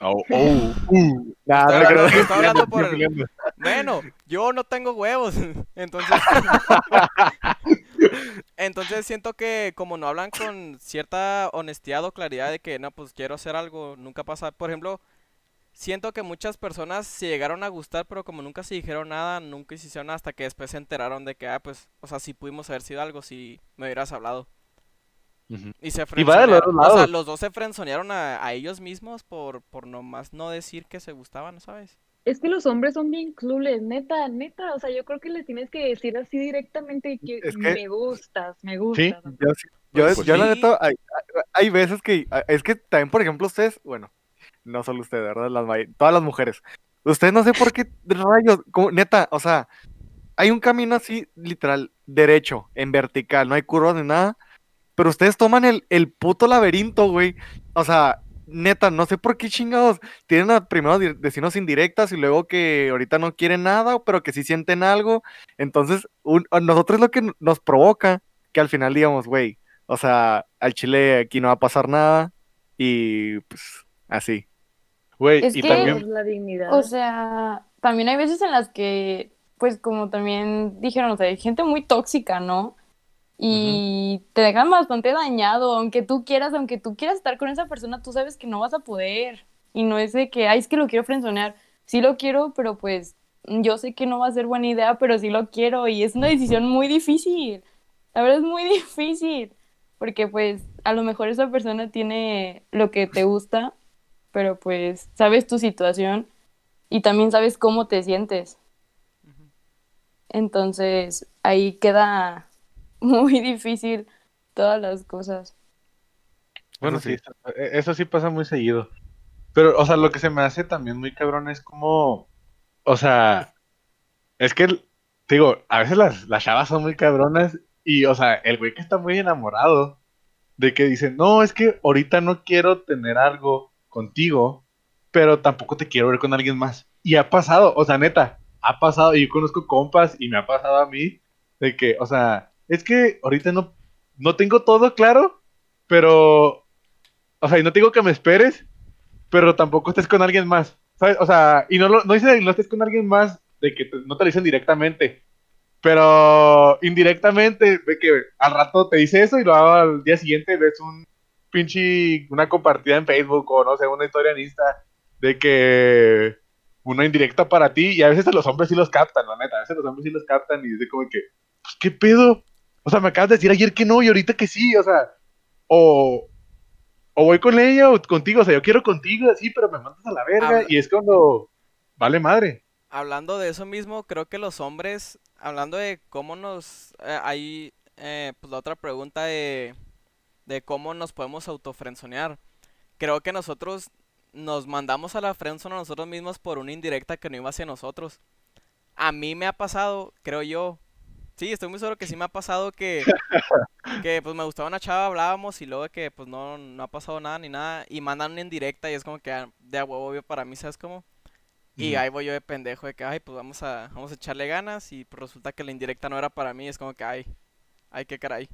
Oh, oh, uh. Nah, Estoy hablando- estoy hablando por el-. Bueno, yo no tengo huevos, entonces... Entonces siento que como no hablan con cierta honestidad o claridad de que no, pues quiero hacer algo, nunca pasa. Por ejemplo, siento que muchas personas se llegaron a gustar, pero como nunca se dijeron nada, nunca se hicieron hasta que después se enteraron de que, ah, pues, o sea, si pudimos haber sido algo si me hubieras hablado. Y se Y va de los. O sea, los dos se frenzonearon a, a ellos mismos por, por nomás no decir que se gustaban, ¿sabes? Es que los hombres son bien clueless, neta, neta. O sea, yo creo que les tienes que decir así directamente que Es que- me gustas, me gustas. Yo, sí- yo, Pues yo la neta, hay, veces que, es que también, por ejemplo, ustedes, bueno, no solo ustedes, ¿verdad? Las, todas las mujeres. Ustedes no sé por qué rayos, como, neta, o sea, hay un camino así, literal, derecho, en vertical, no hay curvas ni nada, pero ustedes toman el, el puto laberinto, güey. O sea, neta, no sé por qué chingados tienen a primero decirnos indirectas y luego que ahorita no quieren nada, pero que sí sienten algo. Entonces, un- a nosotros es lo que nos provoca que al final digamos, güey, o sea, al chile aquí no va a pasar nada y pues así. Güey, Es y que- también, Por la dignidad. O sea, también hay veces en las que, pues como también dijeron, o sea, hay gente muy tóxica, ¿no? Y te dejan bastante dañado, aunque tú quieras, aunque tú quieras estar con esa persona, tú sabes que no vas a poder. Y no es de que, ay, es que lo quiero frenzonear. Sí lo quiero, pero pues yo sé que no va a ser buena idea, pero sí lo quiero. Y es una decisión muy difícil. La verdad es muy difícil. Porque pues a lo mejor esa persona tiene lo que te gusta, pero pues sabes tu situación y también sabes cómo te sientes. Entonces ahí queda muy difícil todas las cosas. bueno, sí, eso sí pasa muy seguido. Pero, o sea, lo que se me hace también muy cabrón es como, o sea, es que, te digo, a veces las, las chavas son muy cabronas y, o sea, el güey que está muy enamorado de que dice, no, es que ahorita no quiero tener algo contigo, pero tampoco te quiero ver con alguien más. Y ha pasado, o sea, neta, ha pasado, y yo conozco compas y me ha pasado a mí, de que, o sea, es que ahorita no, no tengo todo claro, pero, o sea, y no te digo que me esperes, pero tampoco estés con alguien más, ¿sabes? O sea, y no, no dice no estés con alguien más de que no te lo dicen directamente, pero indirectamente, de que al rato te dice eso y luego al día siguiente ves un pinche, una compartida en Facebook o no sé, una historia en de que una indirecta para ti y a veces los hombres sí los captan, la neta, a veces los hombres sí los captan y dice como que, pues qué pedo, o sea, me acabas de decir ayer que no y ahorita que sí, o sea, o, o voy con ella o contigo, o sea, yo quiero contigo, así, pero me mandas a la verga Habla- y es cuando vale madre. Hablando de eso mismo, creo que los hombres, hablando de cómo nos... eh, ahí, eh, pues la otra pregunta de, de cómo nos podemos autofrenzonear. Creo que nosotros nos mandamos a la friendzone a nosotros mismos por una indirecta que no iba hacia nosotros. A mí me ha pasado, creo yo. Sí, estoy muy seguro que sí me ha pasado que, que pues me gustaba una chava, hablábamos y luego de que pues no, no ha pasado nada ni nada y mandan una indirecta y es como que ah, de a huevo obvio para mí, ¿sabes cómo? Y ahí voy yo de pendejo de que, ay, pues vamos a, vamos a echarle ganas y pues resulta que la indirecta no era para mí, es como que, ay, ay, qué caray.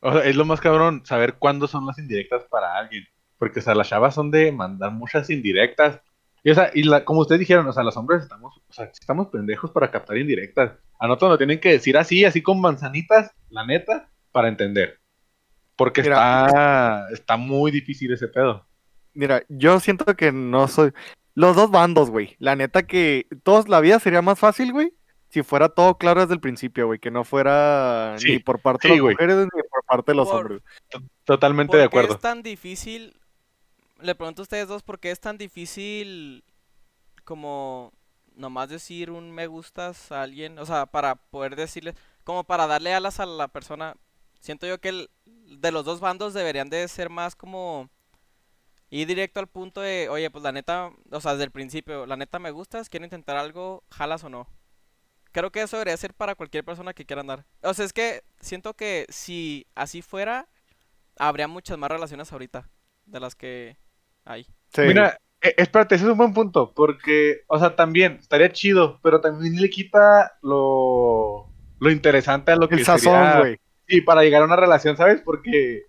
O sea, es lo más cabrón saber cuándo son las indirectas para alguien. Porque, o sea, las chavas son de mandar muchas indirectas. Y, o sea, y la, como ustedes dijeron, o sea, los hombres estamos, o sea, estamos pendejos para captar indirectas. A nosotros nos tienen que decir así, así con manzanitas, la neta, para entender. Porque Mira. está, está muy difícil ese pedo. Mira, yo siento que no soy. Los dos bandos, güey. La neta que todos la vida sería más fácil, güey, si fuera todo claro desde el principio, güey. Que no fuera Sí, ni por parte sí, de las güey. mujeres ni por parte de los Por- hombres. Totalmente ¿Por de qué acuerdo. es tan difícil? Le pregunto a ustedes dos, ¿por qué es tan difícil como nomás decir un me gustas a alguien? O sea, para poder decirle, como para darle alas a la persona. Siento yo que el, de los dos bandos deberían de ser más como ir directo al punto de, oye, pues la neta, o sea, desde el principio, la neta me gustas, quiero intentar algo, jalas o no. Creo que eso debería ser para cualquier persona que quiera andar. O sea, es que siento que si así fuera, habría muchas más relaciones ahorita de las que hay. Sí. Mira, eh, espérate, ese es un buen punto, porque, o sea, también estaría chido, pero también le quita lo, lo interesante a lo que el sazón, güey. Sí, para llegar a una relación, ¿sabes? Porque,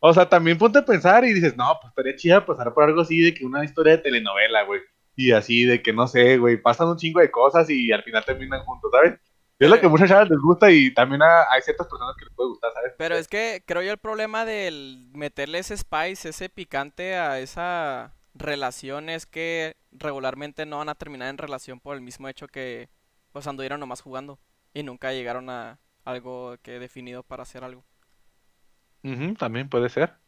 o sea, también ponte a pensar y dices, no, pues estaría chida pasar por algo así de que una historia de telenovela, güey. Y así de que, no sé, güey, pasan un chingo de cosas y al final terminan juntos, ¿sabes? Es lo que a muchas chavas les gusta y también a- hay ciertas personas que les puede gustar, ¿sabes? Pero es que creo yo el problema del meterle ese spice, ese picante a esa relación es que regularmente no van a terminar en relación por el mismo hecho que pues anduvieron nomás jugando y nunca llegaron a algo que definido para hacer algo. Ujú, también puede ser.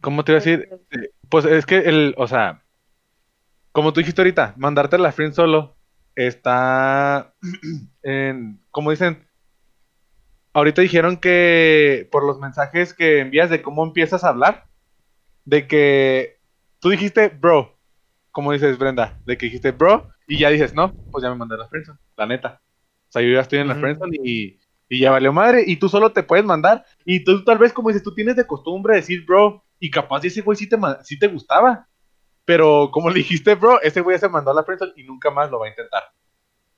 ¿Cómo te iba a decir? Eh, Pues es que el, o sea, como tú dijiste ahorita, mandarte la friend solo está en, como dicen, ahorita dijeron que por los mensajes que envías de cómo empiezas a hablar, de que tú dijiste bro, como dices Brenda, de que dijiste bro y ya dices, no, pues ya me mandé la friendzone, la neta. O sea, yo ya estoy en la friendzone y, y ya valió madre y tú solo te puedes mandar y tú tal vez como dices, tú tienes de costumbre decir bro y capaz ese güey sí te, sí te gustaba. Pero como le dijiste, bro, ese güey se mandó a la friendzone y nunca más lo va a intentar.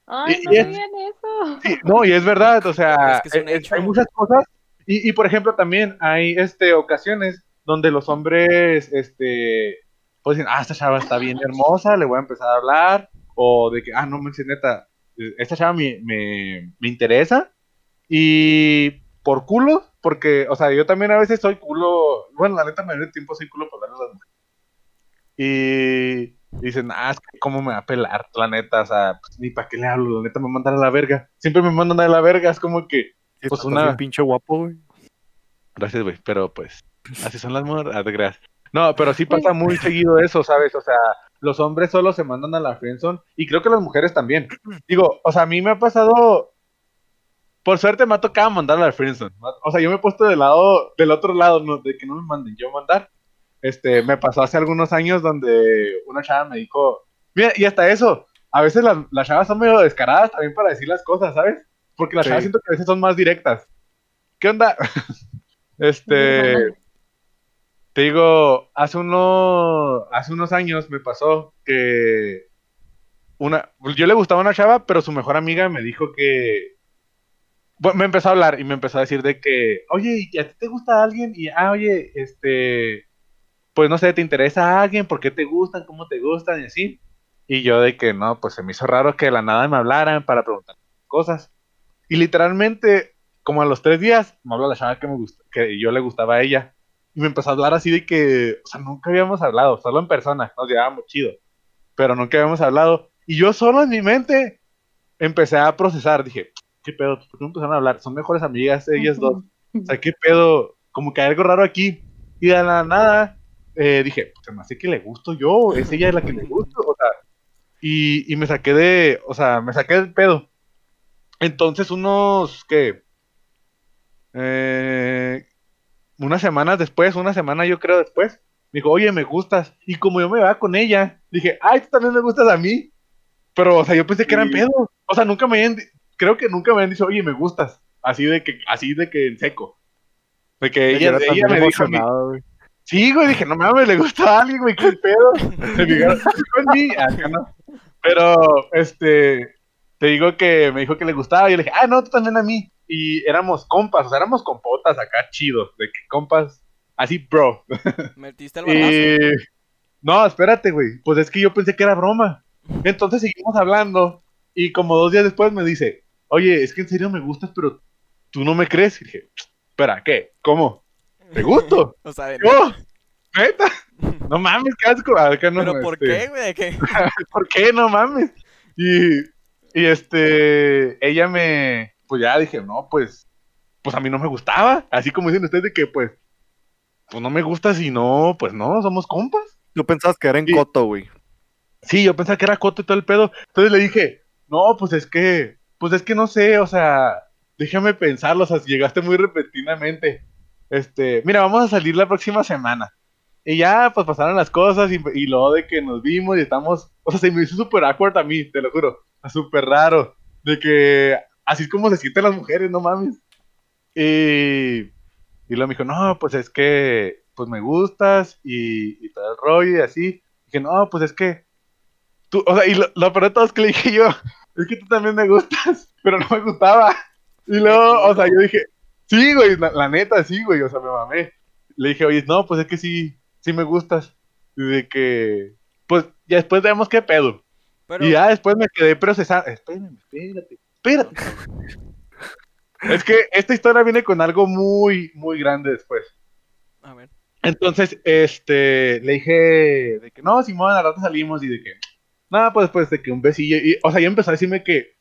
Ay, Y- no y es- eso. Sí, no, y es verdad, o sea, Es que es un eh, eh, hay muchas cosas. Y, y, por ejemplo, también hay este, ocasiones donde los hombres, este, pues dicen, ah, esta chava está bien hermosa, le voy a empezar a hablar. O de que, ah, no manches, neta, esta chava me, me, me interesa. Y por culo, porque, o sea, yo también a veces soy culo, bueno, la neta, mayoría del tiempo soy culo para hablar a las mujeres. Y dicen, ah, es que cómo me va a pelar, la neta, o sea, pues, ni para qué le hablo, la neta me mandan a la verga. Siempre me mandan a la verga, es como que, Pues una- bien pinche guapo, güey. gracias, güey, pero pues, así son las morras, ah. No, pero sí pasa muy seguido eso, ¿sabes? O sea, los hombres solo se mandan a la friendzone y creo que las mujeres también. Digo, o sea, a mí me ha pasado, por suerte me ha tocado mandar a la friendzone. O sea, yo me he puesto del lado, del otro lado, no, de que no me manden, yo mandar. Este, me pasó hace algunos años donde una chava me dijo, mira, y hasta eso, a veces las, las chavas son medio descaradas también para decir las cosas, ¿sabes? Porque las Sí. chavas siento que a veces son más directas. ¿Qué onda? este, te digo, hace uno, hace unos años me pasó que una, yo le gustaba una chava, pero su mejor amiga me dijo que, bueno, me empezó a hablar y me empezó a decir de que, oye, ¿y a ti te gusta alguien? Y, ah, oye, este, pues no sé, ¿te interesa alguien? ¿Por qué te gustan? ¿Cómo te gustan? Y así. Y yo de que no, pues se me hizo raro que de la nada me hablaran para preguntar cosas. Y literalmente, como a los tres días, me habló la chava que me gusta, que yo le gustaba a ella. Y me empezó a hablar así de que, o sea, nunca habíamos hablado, solo en persona, nos llevábamos chido. Pero nunca habíamos hablado. Y yo solo en mi mente empecé a procesar. Dije, ¿qué pedo? ¿Por qué no empezaron a hablar? Son mejores amigas ellas dos. O sea, ¿qué pedo? Como que hay algo raro aquí. Y de la nada eh, dije, pues me hace que le gusto yo, es ella la que le gusto. O sea, y, y me saqué de, o sea, me saqué del pedo. Entonces, unos, ¿qué? Eh, unas semanas después, una semana yo creo después, me dijo, oye, me gustas. Y como yo me iba con ella, dije, ay, tú también me gustas a mí. Pero, o sea, yo pensé que eran Sí. pedos. O sea, nunca me habían, creo que nunca me habían dicho, oye, me gustas. Así de que, así de que en seco. De que ella, ella me dijo a mí. Sí, güey, dije, no mames, le gusta a alguien, güey, qué pedo. Se fijaron con mí, acá no. Pero, este, te digo que me dijo que le gustaba, y yo le dije, ah, no, tú también a mí. Y éramos compas, o sea, éramos compotas acá chidos, de que compas, así, bro. Metiste el balazo. Y, no, espérate, güey, pues es que yo pensé que era broma. Entonces seguimos hablando, y como dos días después me dice, oye, es que en serio me gustas, pero tú no me crees. Y dije, espera, ¿qué? ¿Cómo? ¿Te gusto? O sea, de- ¿Yo? ¿Neta? No mames, qué asco. Acá no, ¿Pero por este, qué, güey? ¿Por qué? No mames. Y, y este, ella me, pues ya dije, no, pues, pues a mí no me gustaba. Así como dicen ustedes de que, pues, pues no me gusta si no, pues no, somos compas. Tú pensabas que era en coto, güey. Sí, yo pensaba que era coto y todo el pedo. Entonces le dije, no, pues es que, pues es que no sé, o sea, déjame pensarlo, o sea, si llegaste muy repentinamente. Este, mira, vamos a salir la próxima semana. Y ya, pues pasaron las cosas y, y luego de que nos vimos y estamos, o sea, se me hizo súper awkward a mí, te lo juro, súper raro, de que así es como se sienten las mujeres, no mames. Y, y luego me dijo, no, pues es que, pues me gustas y, y todo el rollo y así. Dije, no, pues es que, tú, o sea, y lo, lo peor de todo es que le dije yo, es que tú también me gustas, pero no me gustaba. Y luego, o sea, yo dije, sí, güey, la, la neta, sí, güey, o sea, me mamé. Le dije, oye, no, pues es que sí, sí me gustas. Y de que, pues, ya después vemos qué pedo. Pero, Y ya después me quedé procesando. Espérame, espérate, espérate. es que esta historia viene con algo muy, muy grande después. a ver. Entonces, este, le dije de que no, Simón, al rato salimos y de que, nada, pues, pues, de que un besillo. Y, o sea, ya empezó a decirme que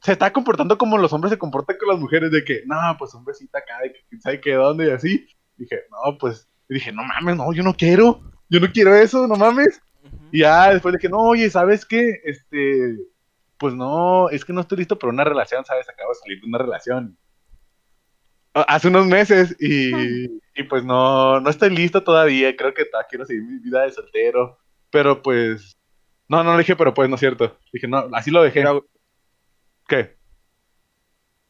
se está comportando como los hombres se comportan con las mujeres, de que, no, pues un besito acá, de que quién sabe qué, dónde y así. Dije, no, pues, y dije, no mames, no, yo no quiero, yo no quiero eso, no mames. Y ya después de que, no, oye, ¿sabes qué? Este, pues no, es que no estoy listo para una relación, ¿sabes? Acabo de salir de una relación. Ah, Hace unos meses y, y pues no, no estoy listo todavía, creo que quiero seguir mi vida de soltero, pero pues, no, no le dije, pero pues no es cierto. Dije, no, así lo dejé. ¿Qué?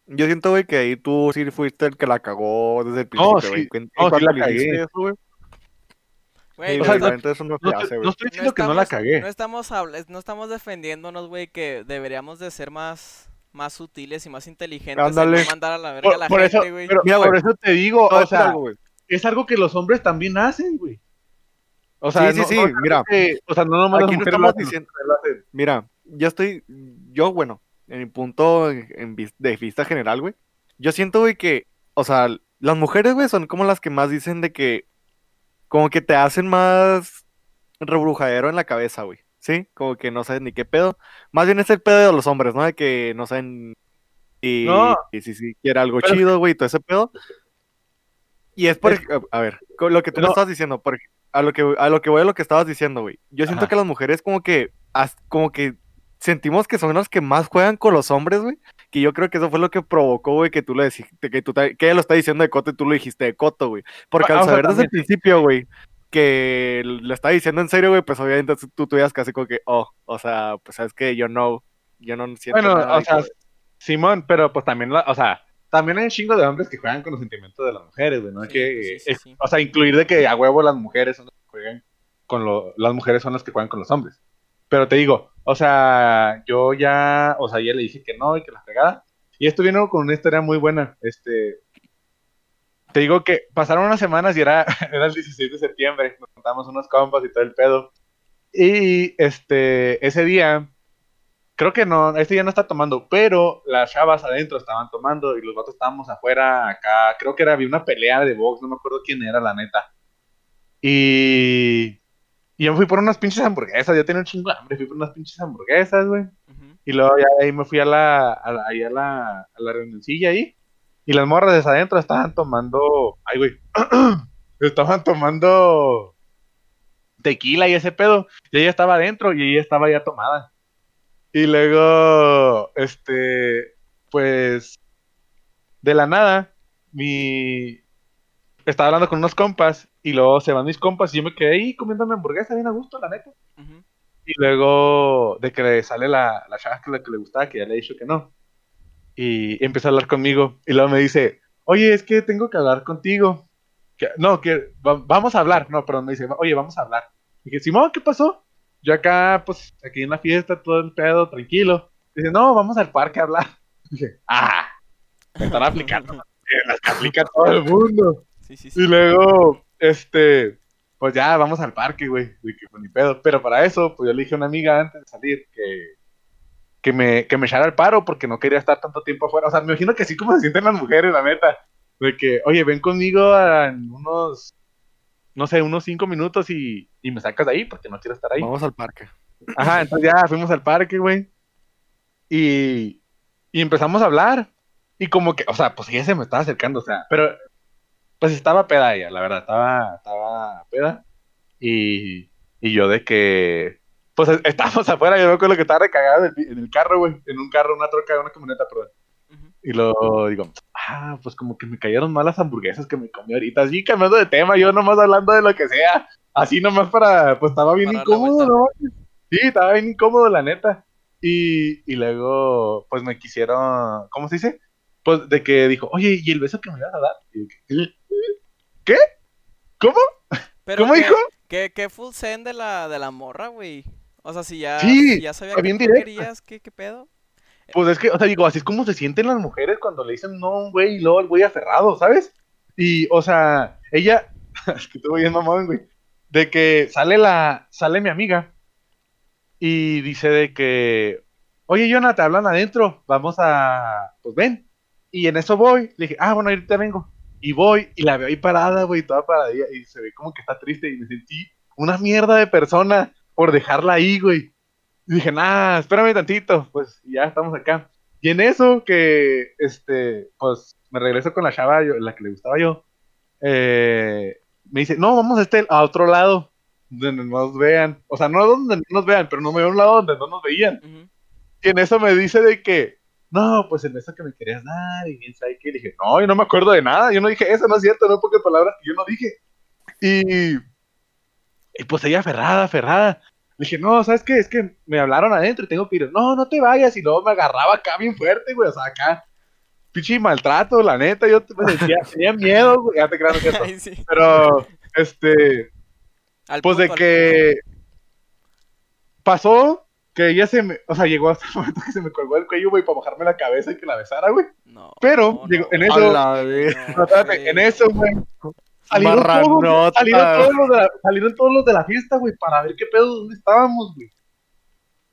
yo siento, güey, que ahí tú sí fuiste el que la cagó desde el No, principio, sí. güey. No, sí cuanto la cagué. eso, güey, Güey, Sí, no, o sea, eso no No, hace, te- güey. no estoy diciendo que no la cagué. No estamos, no estamos defendiéndonos, güey, que deberíamos de ser más, más sutiles y más inteligentes Ándale. en no mandar a la verga Por, a la por eso, gente, güey. pero Mira, por güey. eso te digo, o sea, algo, güey. es algo que los hombres también hacen, güey. O sea, Sí, sí, no- sí, mira. que- o sea, no nomás las Aquí no mujeres estamos lo hacen, diciendo- lo hacen. Mira, yo estoy, yo, bueno, en mi punto en de vista general, güey, yo siento, güey, que, o sea, las mujeres, güey, son como las que más dicen de que, como que te hacen más rebrujadero en la cabeza, güey, ¿sí? Como que no saben ni qué pedo. Más bien es el pedo de los hombres, ¿no? De que no saben y, No. y si, si quiere algo Pero- chido, güey, todo ese pedo. Y es por, a ver, lo que tú me No. estabas diciendo, por, a lo que a lo que voy a lo que estabas diciendo, güey. Yo siento Ajá. que las mujeres como que as- como que sentimos que son las que más juegan con los hombres, güey. Que yo creo que eso fue lo que provocó, güey, que tú lo dijiste, que tú que ella lo está diciendo de coto y tú lo dijiste de coto, güey. Porque Ah, al saber desde el principio, güey, que lo está diciendo en serio, güey, pues obviamente tú tuvieras casi como que, oh, o sea, pues sabes que yo no, yo no siento Bueno, nada. o sea. Simón, pero pues también, la- o sea, también hay un chingo de hombres que juegan con los sentimientos de las mujeres, güey, ¿no? Sí, que, sí, sí, es- sí. O sea, incluir de que a huevo las mujeres son las que juegan con lo, las mujeres son las que juegan con los hombres. Pero te digo, o sea, yo ya, o sea, ya le dije que no y que la fregada. Y esto vino con una historia muy buena. Este, te digo que pasaron unas semanas y era, era el 16 de septiembre. Nos contamos unos compas y todo el pedo. Y este, ese día, creo que no, este día no está tomando, pero las chavas adentro estaban tomando y los vatos estábamos afuera acá. Creo que era, había una pelea de box, no me acuerdo quién era, la neta. Y, y yo me fui por unas pinches hamburguesas, yo tenía un chingo de hambre, fui por unas pinches hamburguesas, güey. Y luego ya de ahí me fui a la, a la, ahí a la, a la reunioncilla ahí. Y las morras desde adentro estaban tomando. Ay, güey. estaban tomando tequila y ese pedo. Y ella estaba adentro y ella estaba ya tomada. Y luego, este, pues, de la nada, mi. Estaba hablando con unos compas y luego se van mis compas y yo me quedé ahí comiéndome hamburguesa bien a gusto, la neta. Y luego de que le sale la, la chava que, que le gustaba, que ya le he dicho que no. Y empieza a hablar conmigo. Y luego me dice, oye, es que tengo que hablar contigo. Que, no, que va- vamos a hablar. No, perdón, me dice, oye, vamos a hablar. Y dije, Simón, ¿qué pasó? Yo acá, pues, aquí en la fiesta, todo el pedo, tranquilo. Dice, no, vamos al parque a hablar. Dije, ah, me están aplicando. las que aplica todo el mundo. Sí, sí, Y sí. luego, este, pues ya vamos al parque, güey. De que pues, ni pedo. Pero para eso, pues yo le dije a una amiga antes de salir que, que me, que me echara el paro porque no quería estar tanto tiempo afuera. O sea, me imagino que así como se sienten las mujeres, la neta. De que, oye, ven conmigo en unos, no sé, unos cinco minutos y, y me sacas de ahí porque no quiero estar ahí. Vamos al parque. Ajá, entonces ya fuimos al parque, güey. Y, y empezamos a hablar. Y como que, o sea, pues ella se me estaba acercando, o sea, pero pues estaba peda ella, la verdad, estaba, estaba peda. Y, y yo de que, pues estábamos afuera, yo me acuerdo que estaba recagado en el, en el carro, güey, en un carro, una troca, una camioneta, perdón. Ujú. Y luego digo, ah, pues como que me cayeron mal las hamburguesas que me comí ahorita. Así cambiando de tema, yo nomás hablando de lo que sea. Así nomás para, pues estaba bien Para incómodo. ¿no? Sí, estaba bien incómodo, la neta. Y, y luego, pues me quisieron, ¿cómo se dice? Pues de que dijo, oye, ¿y el beso que me ibas a dar? Y ¿qué? ¿Cómo? Pero ¿Cómo qué- dijo? ¿Qué, qué full send de la, de la morra, güey? O sea, si ya, Sí, si ya sabía que querías, ¿qué, qué pedo? Pues es que, o sea, digo, así es como se sienten las mujeres cuando le dicen no güey y luego el güey aferrado, ¿sabes? Y, o sea, ella, es que estuvo bien mamón, güey, de que sale la, sale mi amiga y dice de que, oye, Jonah, te hablan adentro, vamos a, pues ven. Y en eso voy, le dije, ah, bueno, ahorita vengo. Y voy, y la veo ahí parada, güey, toda paradilla, y se ve como que está triste, y me sentí una mierda de persona por dejarla ahí, güey. Y dije, nah, espérame tantito, pues ya estamos acá. Y en eso que, este, pues me regreso con la chava, yo- la que le gustaba yo, eh, me dice, no, vamos a este, a otro lado, donde no nos vean. O sea, no donde no nos vean, pero no me veo a un lado donde no nos veían. Ujú. Y en eso me dice de que, no, pues el beso que me querías dar, y bien sabe qué. Y dije, no, yo no me acuerdo de nada, yo no dije eso, no es cierto, no pocas palabras que yo no dije. Y, y pues ella aferrada, aferrada. Le dije, no, ¿sabes qué? Es que me hablaron adentro y tengo que ir. No, no te vayas. Y luego me agarraba acá bien fuerte, güey. O sea, acá, pinche maltrato, la neta. Yo me sentía, tenía miedo, güey. Ya te creas, cierto. Ay, sí. Pero, este, Al Pues de punto, que pasó que ella se me, o sea, llegó hasta el momento que se me colgó el cuello, güey, para mojarme la cabeza y que la besara, güey. No, Pero, no, digo, no, en eso- no, en eso, güey. Salieron todos, salieron, todos los de la, salieron todos los de la fiesta, güey, para ver qué pedo, dónde estábamos, güey.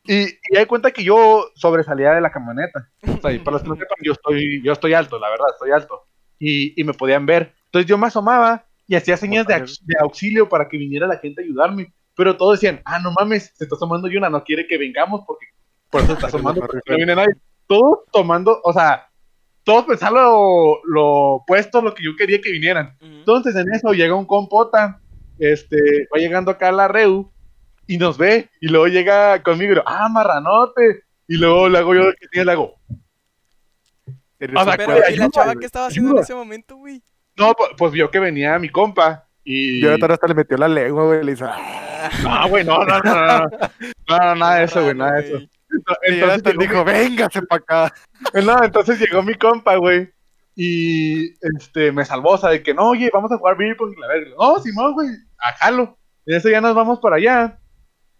Y, y hay cuenta que yo sobresalía de la camioneta. O sea, y para los que no sepan, yo estoy, yo estoy alto, la verdad, estoy alto. Y, y me podían ver. Entonces yo me asomaba y hacía señas de, aux- de auxilio para que viniera la gente a ayudarme. Pero todos decían, ah, no mames, se está asomando Yuna, no quiere que vengamos porque por eso se está asomando, porque no viene nadie. Todos tomando, o sea, todos pensaban lo, lo opuesto a lo que yo quería que vinieran. Entonces en eso llega un compota, este, va llegando acá a la Reu y nos ve y luego llega conmigo y lo, ah, marranote. Y luego le hago yo que tiene, le hago, Eres O sea, Pero, ¿y la chava qué estaba haciendo en ese momento, güey? no, pues, pues vio que venía mi compa y... Jonathan hasta le metió la lengua, güey. Le hizo. "Ah". No, güey, no, no, no, no, no, no, nada de eso, güey, nada de eso. Entonces Jonathan llegó, dijo, véngase para acá. no, entonces llegó mi compa, güey, y este, me salvó, o sea, de que no, oye, vamos a jugar beer pong, y la verga. No, Simón, güey, a jalo. Y en eso ya nos vamos para allá.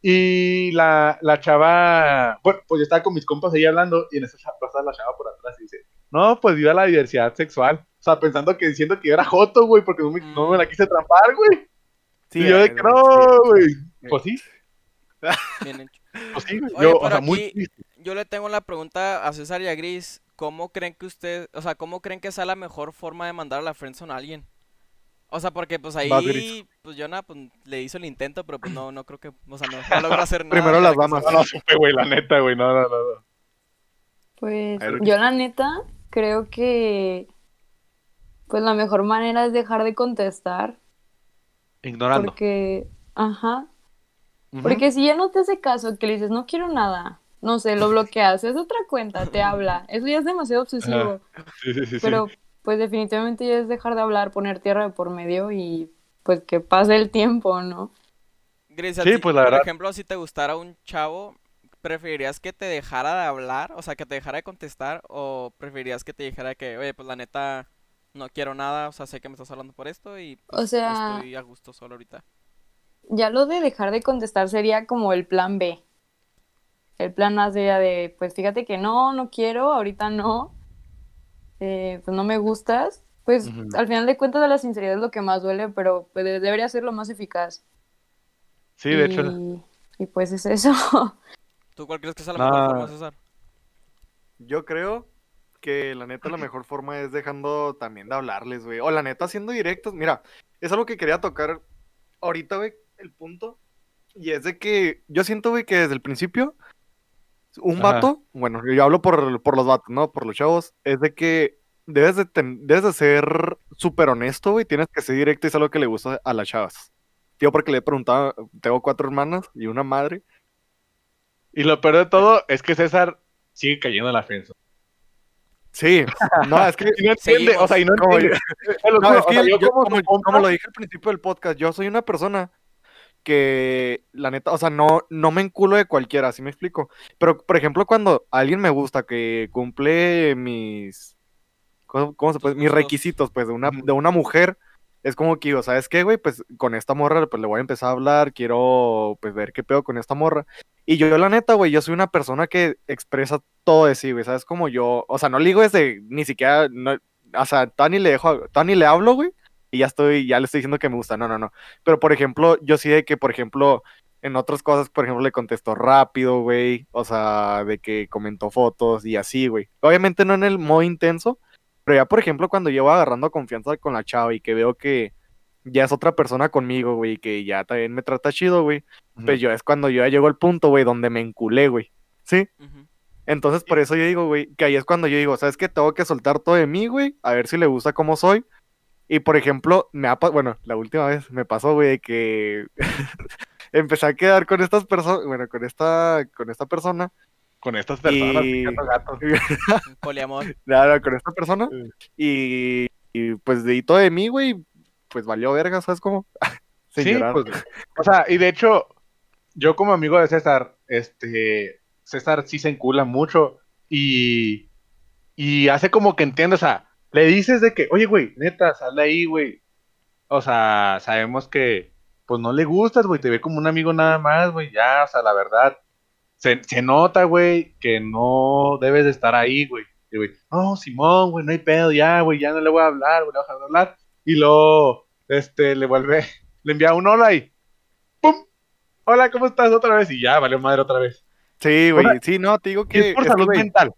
Y la, la chava, bueno, pues yo estaba con mis compas ahí hablando, y en eso pasa la chava por atrás y dice, no, pues viva la diversidad sexual. O sea, pensando que diciendo que yo era joto, güey, porque no me, no me la quise trampar, güey. Sí, y yo de eh, que no, güey. Sí. Pues sí, Bien hecho. pues sí. Oye, Yo, o sea, muy aquí- triste. Yo le tengo la pregunta a César y a Gris. ¿Cómo creen que usted, o sea, cómo creen que sea la mejor forma de mandar a la friendzone a alguien? O sea, porque pues ahí, pues Jonah pues, le hizo el intento, pero pues no, no creo que, o sea, no, no logró hacer nada. Primero las damas. No, no supe, güey, la neta, güey, no, no, no. no. Pues ver. yo la neta creo que pues la mejor manera es dejar de contestar Ignorando. porque, ajá, porque si ya no te hace caso, que le dices no quiero nada, no sé, lo bloqueas, es otra cuenta, te habla, eso ya es demasiado obsesivo, Sí, sí, sí, sí. pero pues definitivamente ya es dejar de hablar, poner tierra de por medio y pues que pase el tiempo, ¿no? Gris, a Sí, ti, pues, la por verdad. ejemplo, si te gustara un chavo, ¿preferirías que te dejara de hablar? O sea, que te dejara de contestar, o preferirías que te dijera que, oye, pues la neta, no quiero nada, o sea, sé que me estás hablando por esto y O pues, sea- estoy a gusto solo ahorita. Ya lo de dejar de contestar sería como el plan B. El plan A sería de, pues fíjate que no, no quiero, ahorita no, eh, pues no me gustas. Pues al final de cuentas la sinceridad es lo que más duele, pero pues, de- debería ser lo más eficaz. Sí, de y, hecho. y pues es eso. ¿Tú cuál crees que sea la mejor forma, César? Yo creo que la neta la mejor forma es dejando también de hablarles, güey. O la neta siendo directos. Mira, es algo que quería tocar ahorita, güey, el punto. Y es de que yo siento, güey, que desde el principio un Ajá. vato, bueno, yo hablo por, por los vatos, ¿no? Por los chavos, es de que debes de, ten- debes de ser súper honesto, güey. Tienes que ser directo y es algo que le gusta a las chavas. Tío, porque le he preguntado, tengo cuatro hermanas y una madre. Y lo peor de todo es que César sigue cayendo en la ofensa. Sí, no, es que no entiende, o sea, y no Como entiende. No, es que sea, yo, yo como lo dije al principio del podcast, yo soy una persona que, la neta, o sea, no, no me enculo de cualquiera, ¿sí me explico? Pero, por ejemplo, cuando alguien me gusta que cumple mis, ¿cómo, cómo se puede? Mis requisitos, pues, de una, de una mujer, es como que digo, ¿sabes qué, güey? Pues, con esta morra, pues, le voy a empezar a hablar, quiero, pues, ver qué pedo con esta morra. Y yo, la neta, güey, yo soy una persona que expresa todo de sí, güey, ¿sabes? Como yo, o sea, no le digo desde, ni siquiera, no, o sea, ni le dejo, le hablo, güey, y ya estoy, ya le estoy diciendo que me gusta, no, no, no. Pero, por ejemplo, yo sí de que, por ejemplo, en otras cosas, por ejemplo, le contesto rápido, güey, o sea, de que comentó fotos y así, güey. Obviamente no en el modo intenso, pero ya, por ejemplo, cuando llevo agarrando confianza con la chava y que veo que ya es otra persona conmigo, güey, que ya también me trata chido, güey, pues yo es cuando yo ya llego al punto, güey, donde me enculé, güey. ¿Sí? Entonces, por eso yo digo, güey, que ahí es cuando yo digo, ¿sabes qué? Tengo que soltar todo de mí, güey, a ver si le gusta cómo soy. Y, por ejemplo, me ha pa- bueno, la última vez me pasó, güey, que empecé a quedar con estas personas, bueno, con esta, con esta persona, Con estas personas, Y- gato, gato. Un Poliamor. nada, con esta persona, y, y, pues de ahí todo de mí, güey, pues valió verga, ¿sabes cómo? Sin Sí, llorar. pues, o sea, y de hecho, yo como amigo de César, este, César sí se encula mucho y, y hace como que entiende, o sea, le dices de que, oye, güey, neta, sal de ahí, güey. O sea, sabemos que, pues no le gustas, güey, te ve como un amigo nada más, güey, ya, o sea, la verdad, se, se nota, güey, que no debes de estar ahí, güey. Y, güey, no, Simón, güey, no hay pedo, ya, güey, ya no le voy a hablar, güey, le voy a dejar de hablar. Y luego, este, le vuelve, le envía un hola y, ¡pum! Hola, ¿cómo estás? Otra vez, y ya, valió madre otra vez. Sí, güey, sí, no, te digo que... es por es que, salud güey, mental,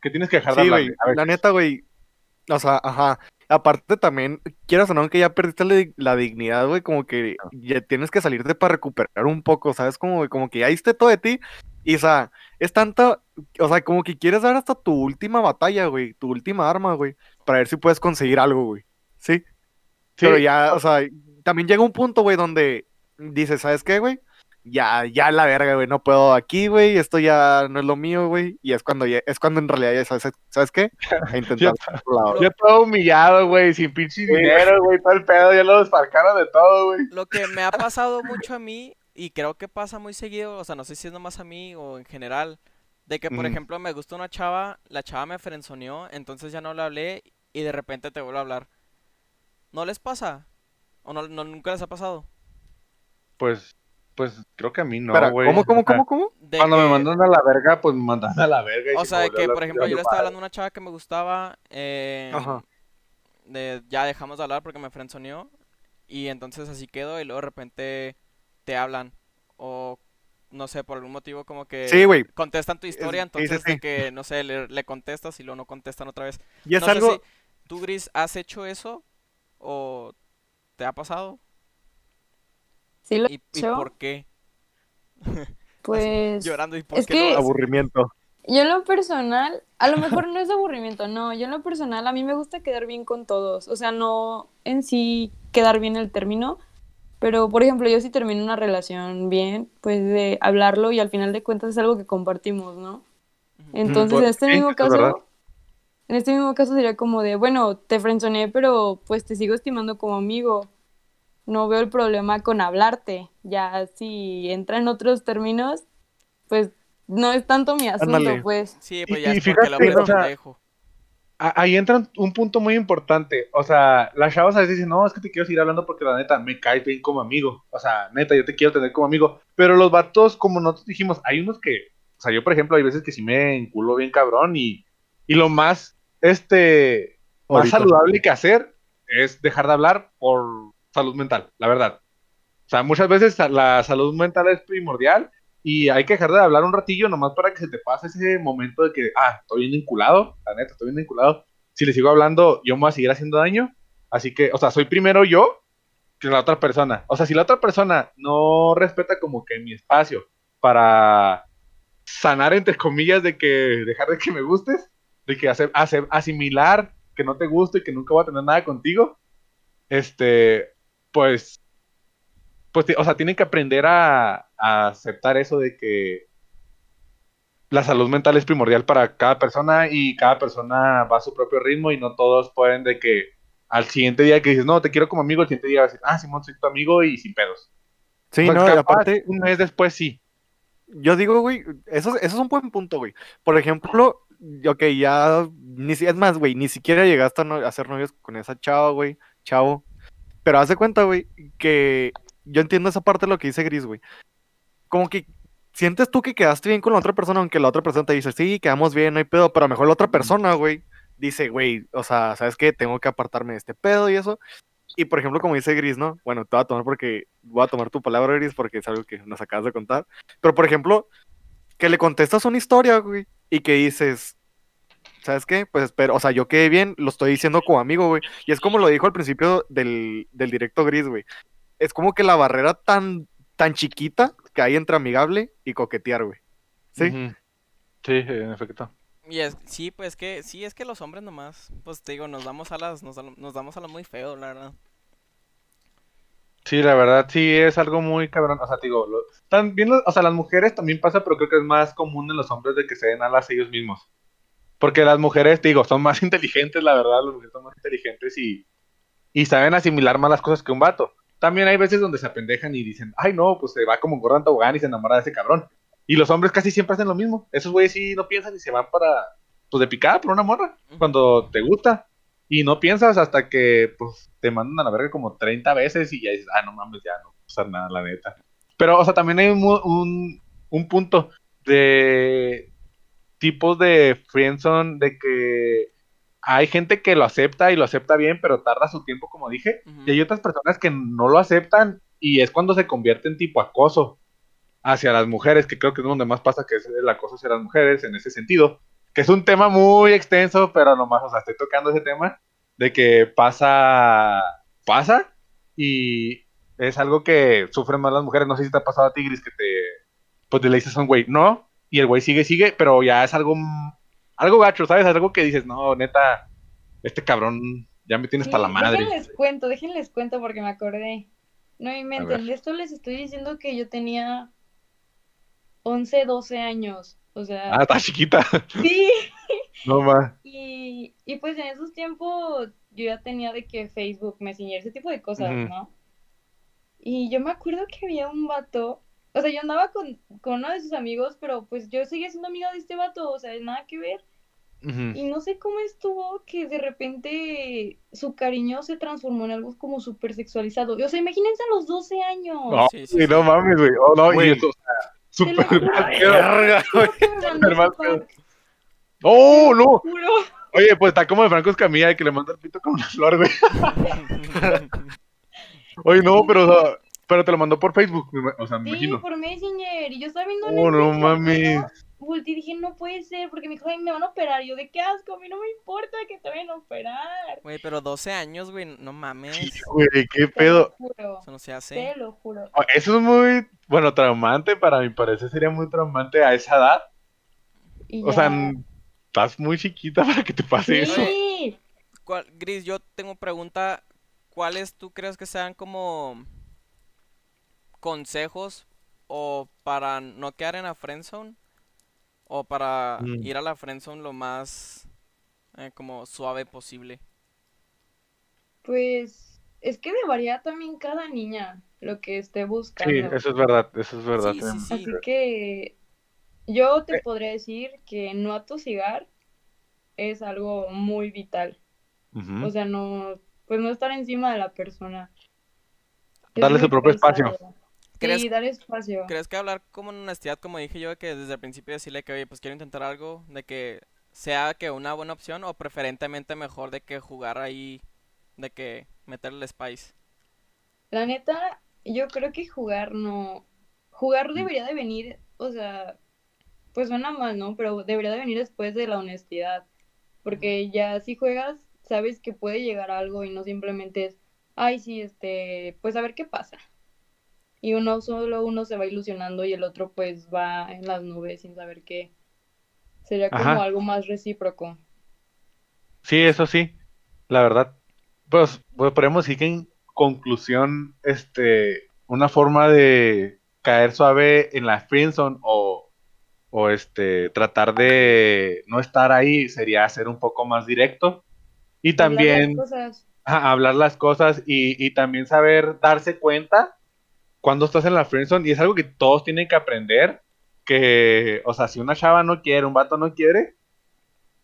que tienes que dejar de Sí, hablar. güey, la neta, güey, o sea, ajá, aparte también, quieras o no, que ya perdiste la, di- la dignidad, güey, como que ya tienes que salirte para recuperar un poco, ¿sabes? Como, como que ya diste todo de ti, y o sea, es tanta, o sea, como que quieres dar hasta tu última batalla, güey, tu última arma, güey, para ver si puedes conseguir algo, güey, ¿sí? Sí, Pero ya, o sea, también llega un punto, güey, donde dices, ¿sabes qué, güey? Ya, ya la verga, güey, no puedo aquí, güey, esto ya no es lo mío, güey, y es cuando ya, es cuando en realidad ya sabes, ¿sabes qué? A intentar lado. Yo todo humillado, güey, sin pinche dinero, güey, todo el pedo, ya lo desfalcaron de todo, güey. Lo que me ha pasado mucho a mí, y creo que pasa muy seguido, o sea, no sé si es nomás a mí o en general, de que, por ejemplo, me gusta una chava, la chava me frenzoneó, entonces ya no le hablé y de repente te vuelvo a hablar. ¿No les pasa? ¿O no, no- nunca les ha pasado? Pues, pues, creo que a mí no, güey. ¿cómo, cómo, cómo, cómo? De Cuando me mandan a la verga, pues me mandan a la verga. y O sea, a que, por ejemplo, yo le estaba hablando a una chava que me gustaba, eh, Ajá. de, ya dejamos de hablar porque me frenzoneó, y entonces así quedó, y luego de repente te hablan, o no sé, por algún motivo como que Sí, contestan tu historia, sí, entonces de que, no sé, le, le contestas y luego no contestan otra vez. y es no sé algo, si tú, Gris, has hecho eso, o te ha pasado, Sí lo he y, y hecho, por qué. pues Llorando, y por es qué que- aburrimiento. yo en lo personal, a lo mejor no es aburrimiento, no, yo en lo personal a mí me gusta quedar bien con todos, o sea, no en sí quedar bien el término, pero por ejemplo, yo si termino una relación bien, pues de hablarlo y al final de cuentas es algo que compartimos, ¿no? Ujú. Entonces, pues, en este mismo caso, en este mismo caso sería como de, bueno, te frenzoneé, pero pues te sigo estimando como amigo. No veo el problema con hablarte. Ya si entra en otros términos, pues no es tanto mi asunto, Ándale. pues. Sí, pues ya y es porque el fíjate, es o sea, Ahí entra un- un punto muy importante. O sea, las chavas a veces dicen, no, es que te quiero seguir hablando porque la neta me caes bien como amigo. O sea, neta, yo te quiero tener como amigo. Pero los vatos, como nosotros dijimos, hay unos que, o sea, yo por ejemplo, hay veces que sí me enculo bien cabrón y, y lo más, este, más Ahorita. saludable que hacer es dejar de hablar por salud mental, la verdad. O sea, muchas veces la salud mental es primordial y hay que dejar de hablar un ratillo nomás para que se te pase ese momento de que, ah, estoy bien vinculado, la neta, estoy bien vinculado. Si le sigo hablando, yo me voy a seguir haciendo daño. Así que, o sea, soy primero yo que la otra persona. O sea, si la otra persona no respeta como que mi espacio para sanar, entre comillas, de que dejar de que me gustes, de que hacer- asimilar que no te gusto y que nunca voy a tener nada contigo, este, pues, pues, o sea, tienen que aprender a, a aceptar eso de que la salud mental es primordial para cada persona y cada persona va a su propio ritmo y no todos pueden de que al siguiente día que dices, no, te quiero como amigo, el siguiente día vas a decir, ah, Simón, soy tu amigo y sin pedos. Sí, O sea, no, capaz, aparte, un mes después sí. Yo digo, güey, eso, eso es un buen punto, güey. Por ejemplo, ok, ya, ni, es más, güey, ni siquiera llegaste a, no- a ser novios con esa chava, güey, chavo. Pero haz de cuenta, güey, que yo entiendo esa parte de lo que dice Gris, güey. Como que sientes tú que quedaste bien con la otra persona, aunque la otra persona te dice, sí, quedamos bien, no hay pedo, pero a lo mejor la otra persona, güey, dice, güey, o sea, ¿sabes qué? Tengo que apartarme de este pedo y eso. Y por ejemplo, como dice Gris, ¿no? Bueno, te voy a tomar porque voy a tomar tu palabra, Gris, porque es algo que nos acabas de contar. Pero por ejemplo, que le contestas una historia, güey, y que dices, ¿sabes qué? Pues espero, o sea, yo quedé bien, lo estoy diciendo como amigo, güey. Y es como lo dijo al principio del, del directo Gris, güey. Es como que la barrera tan, tan chiquita que hay entre amigable y coquetear, güey. ¿Sí? Sí, en efecto. Y es, sí, pues que, sí, es que los hombres nomás, pues te digo, nos damos alas, nos, nos damos alas muy feo, la verdad. Sí, la verdad sí es algo muy cabrón. O sea, te digo, lo- también, o sea, las mujeres también pasa, pero creo que es más común en los hombres de que se den alas ellos mismos. Porque las mujeres, te digo, son más inteligentes, la verdad, las mujeres son más inteligentes y, y saben asimilar más las cosas que un vato. También hay veces donde se apendejan y dicen, ay no, pues se va como gorda en tobogán y se enamora de ese cabrón. Y los hombres casi siempre hacen lo mismo. Esos güeyes sí no piensan y se van para, pues de picada por una morra, cuando te gusta. Y no piensas hasta que, pues, te mandan a la verga como 30 veces y ya dices, ah, no mames, ya no. pasar nada, la neta. Pero, o sea, también hay un, un, un punto de tipos de friendzone de que hay gente que lo acepta y lo acepta bien, pero tarda su tiempo, como dije. Y hay otras personas que no lo aceptan y es cuando se convierte en tipo acoso hacia las mujeres, que creo que es donde más pasa que es el acoso hacia las mujeres en ese sentido. Que es un tema muy extenso, pero nomás, o sea, estoy tocando ese tema de que pasa, pasa y es algo que sufren más las mujeres. No sé si te ha pasado a ti, Gris, que te, pues le dices a un güey, no, y el güey sigue, sigue, pero ya es algo, algo gacho, ¿sabes? Algo que dices, no, neta, este cabrón ya me tiene hasta Sí, la madre. Déjenles cuento, déjenles cuento porque me acordé. No inventen, esto les estoy diciendo que yo tenía 11, 12 años. O sea, Ah, está chiquita. sí. No más. Y, y pues en esos tiempos yo ya tenía de que Facebook, Messenger, ese tipo de cosas. ¿no? Y yo me acuerdo que había un vato, o sea, yo andaba con, con uno de sus amigos, pero pues yo seguía siendo amiga de este vato, o sea, nada que ver. Y no sé cómo estuvo que de repente su cariño se transformó en algo como súper sexualizado. O sea, imagínense a los 12 años. No, Sí, sí, no mames, güey. Oh, no, Güey. y eso, o sea, Juro. mal Súper mal ¡Oh, no! Oye, pues está como el Franco Escamilla que le manda el pito con una flor, güey. Oye, no, pero, o sea, pero te lo mandó por Facebook, o sea, me Sí, imagino. por Messenger. Y yo estaba viendo Oh, no mames. Y dije, no puede ser, porque me dijo, ay, me van a operar. Y yo, ¿de qué asco? A mí no me importa que te vayan a operar. Güey, pero 12 años, güey, no mames. Sí, güey, qué Te lo pedo. juro. Eso no se hace. Te lo juro. Oh, Eso es muy, bueno, traumante, para mi parecer sería muy traumante a esa edad. Y O sea, ya. estás muy chiquita para que te pase eso. Sí. ¿Cuál- Gris, yo tengo pregunta. ¿Cuáles tú crees que sean como consejos o para no quedar en la friendzone o para Mm. ir a la friendzone lo más eh, como suave posible? Pues es que varía también cada niña lo que esté Sí, buscando. eso es verdad, eso es verdad. Sí, sí, sí. Así que yo Eh. te podría decir que no atosigar es algo muy vital. O sea, no, pues no estar encima de la persona. Es Darle su propio espacio. ¿Crees- Sí, dar espacio. ¿Crees que hablar como en honestidad, como dije yo, que desde el principio decirle que, oye, pues quiero intentar algo, de que sea que una buena opción o preferentemente mejor de que jugar ahí, de que meterle spice? La neta, yo creo que jugar no. Jugar Mm. debería de venir, o sea, pues suena mal, ¿no? Pero debería de venir después de la honestidad. Porque ya si juegas, sabes que puede llegar a algo y no simplemente es, ay, sí, este, pues a ver qué pasa. Y uno solo uno se va ilusionando y el otro pues va en las nubes sin saber qué. Sería como Ajá. algo más recíproco. Sí, eso sí, la verdad. Pues, pues podemos decir que en conclusión, este, una forma de caer suave en la friendzone o, o este, tratar de no estar ahí sería ser un poco más directo y Hablar las también cosas. ajá, hablar las cosas y, y también saber darse cuenta cuando estás en la friendzone y es algo que todos tienen que aprender que, o sea, si una chava no quiere, un vato no quiere,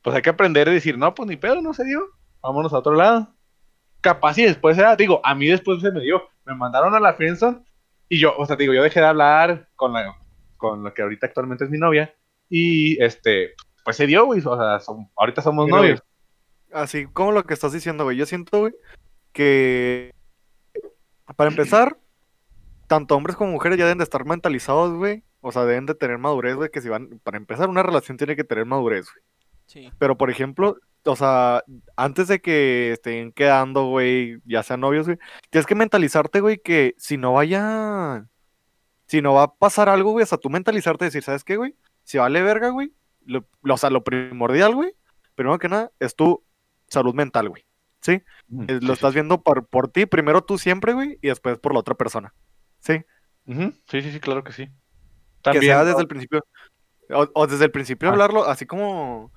pues hay que aprender a decir, no, pues ni pedo, no se dio, vámonos a otro lado. Capaz y después era, digo, a mí después se me dio, me mandaron a la friendzone y yo, o sea, digo, yo dejé de hablar con la, con la que ahorita actualmente es mi novia y, este, pues se dio, güey, o sea, ahorita somos novios. Así como lo que estás diciendo, güey. Yo siento, güey, que para empezar, tanto hombres como mujeres ya deben de estar mentalizados, güey. O sea, deben de tener madurez, güey, que si van, para empezar, una relación tiene que tener madurez, güey. Sí. Pero, por ejemplo, o sea, antes de que estén quedando, güey, ya sean novios, güey, tienes que mentalizarte, güey, que si no vaya, si no va a pasar algo, güey, o sea, tú mentalizarte y decir, ¿sabes qué, güey? Si vale verga, güey, lo, lo- o sea, lo primordial, güey, primero que nada, es tu salud mental, güey, ¿sí? Ujú, Eh, sí, Lo sí, estás viendo por, por ti, primero tú siempre, güey, y después por la otra persona, ¿sí? Sí, sí, sí, claro que sí. que sea ¿no? desde el principio, o, o desde el principio Ah. hablarlo, así como,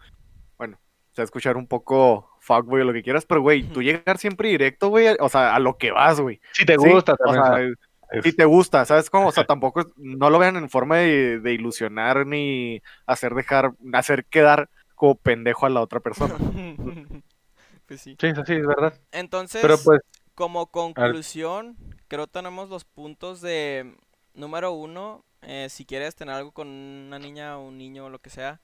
bueno, o sea, escuchar un poco fuckboy o lo que quieras, pero güey, tú llegar siempre directo, güey, o sea, a lo que vas, güey. si te gusta o también. sea, o sea, es- si te gusta, ¿sabes cómo? O sea, tampoco, es- no lo vean en forma de, de ilusionar ni hacer dejar, hacer quedar como pendejo a la otra persona. Pues sí. sí, sí, sí, es verdad. Entonces, Pero pues, como conclusión, creo tenemos los puntos de número uno, eh, si quieres tener algo con una niña o un niño o lo que sea,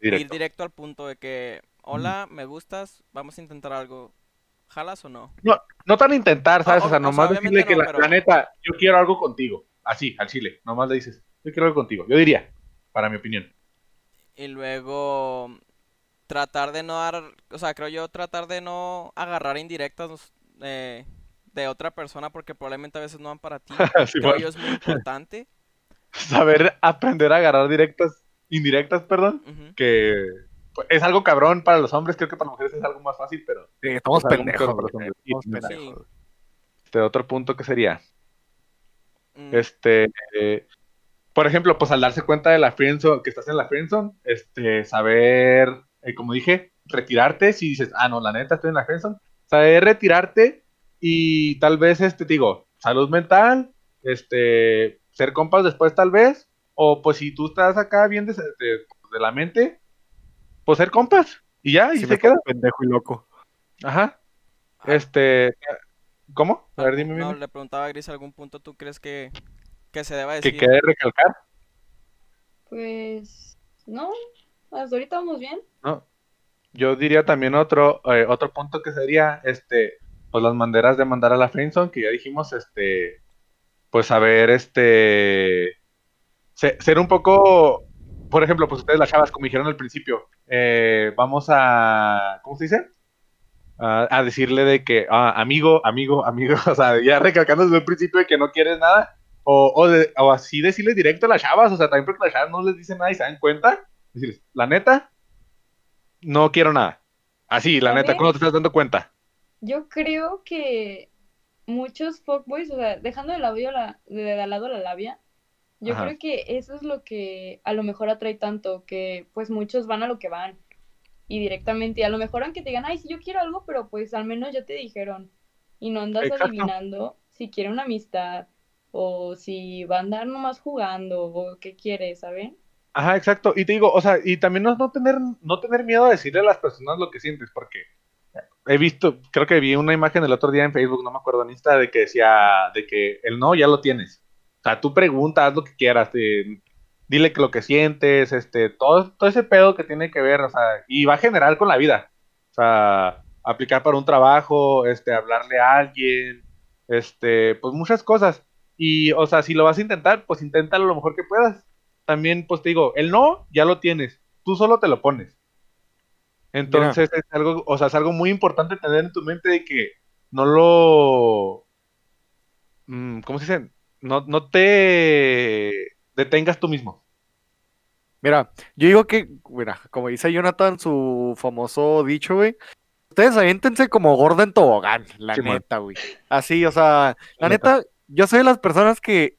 ir Directo. al punto de que, hola, me gustas, vamos a intentar algo. ¿Jalas o no? No tan intentar, ¿sabes? o- o sea, o sea, nomás decirle obviamente que no, la, pero- la neta, yo quiero algo contigo. Así, al chile. Nomás le dices, yo quiero algo contigo. Yo diría, para mi opinión. Y luego tratar de no dar, o sea, creo yo tratar de no agarrar indirectas eh, de otra persona porque probablemente a veces no van para ti. Sí, Creo bueno. yo es muy importante. Saber aprender a agarrar directas, indirectas, perdón, que pues, es algo cabrón para los hombres, creo que para las mujeres es algo más fácil, pero Sí, estamos pendejos, Sí. este otro punto que sería, Mm, este, eh, por ejemplo, pues al darse cuenta de la friendzone, que estás en la friendzone, este, saber, eh, como dije, retirarte, si dices, ah, no, la neta estoy en la friendzone, saber retirarte y tal vez, este, te digo, salud mental, este, ser compas después tal vez, o pues si tú estás acá bien de, de- de la mente, pues ser compas, y ya, y Sí se me queda, pendejo y loco. ajá, ah, este, ¿cómo? A ver, dime, no, dime. le preguntaba a Gris, ¿algún punto tú crees que, que se deba que decir? quede recalcar, Pues no, hasta ahorita vamos bien. ¿no? Yo diría también otro, eh, otro punto que sería, este, pues las maneras de mandar a la friendzone, que ya dijimos, este, pues saber, este, se- ser un poco, por ejemplo, pues ustedes las chavas, como dijeron al principio, eh, vamos a, ¿cómo se dice? A, a decirle de que, ah, amigo, amigo, amigo, o sea, ya recalcando desde el principio de que no quieres nada, o, o así decirle directo a las chavas, o sea, también porque las chavas no les dicen nada y se dan cuenta, decirles, la neta, no quiero nada. Así, la neta. ¿cuándo te estás dando cuenta? Yo creo que muchos fuckboys, o sea, dejando de, labio la, de, de lado la labia, yo Ajá. creo que eso es lo que a lo mejor atrae tanto, que pues muchos van a lo que van y directamente, y a lo mejor aunque te digan, ay, sí, yo quiero algo, pero pues al menos ya te dijeron y no andas Exacto. adivinando si quiere una amistad o si va a andar nomás jugando o qué quiere, ¿saben? Ajá, exacto. Y te digo, o sea, y también no, no tener, no tener miedo a decirle a las personas lo que sientes, porque he visto, creo que vi una imagen el otro día en Facebook, no me acuerdo en Insta, de que decía, de que el no ya lo tienes. O sea, tú preguntas, haz lo que quieras, dile que lo que sientes, este, todo, todo ese pedo que tiene que ver, o sea, y va a generar con la vida. O sea, aplicar para un trabajo, este, hablarle a alguien, este, pues muchas cosas. Y, o sea, si lo vas a intentar, pues inténtalo lo mejor que puedas. También, pues te digo, el no ya lo tienes, tú solo te lo pones. Entonces es algo, o sea, es algo muy importante tener en tu mente de que no lo, mm, ¿cómo se dice? No, no te detengas tú mismo. Mira, yo digo que, mira, como dice Jonathan, su famoso dicho, güey. Ustedes aviéntense como gordo en tobogán, la Sí, neta, güey. Así, o sea, la La neta. neta, yo soy de las personas que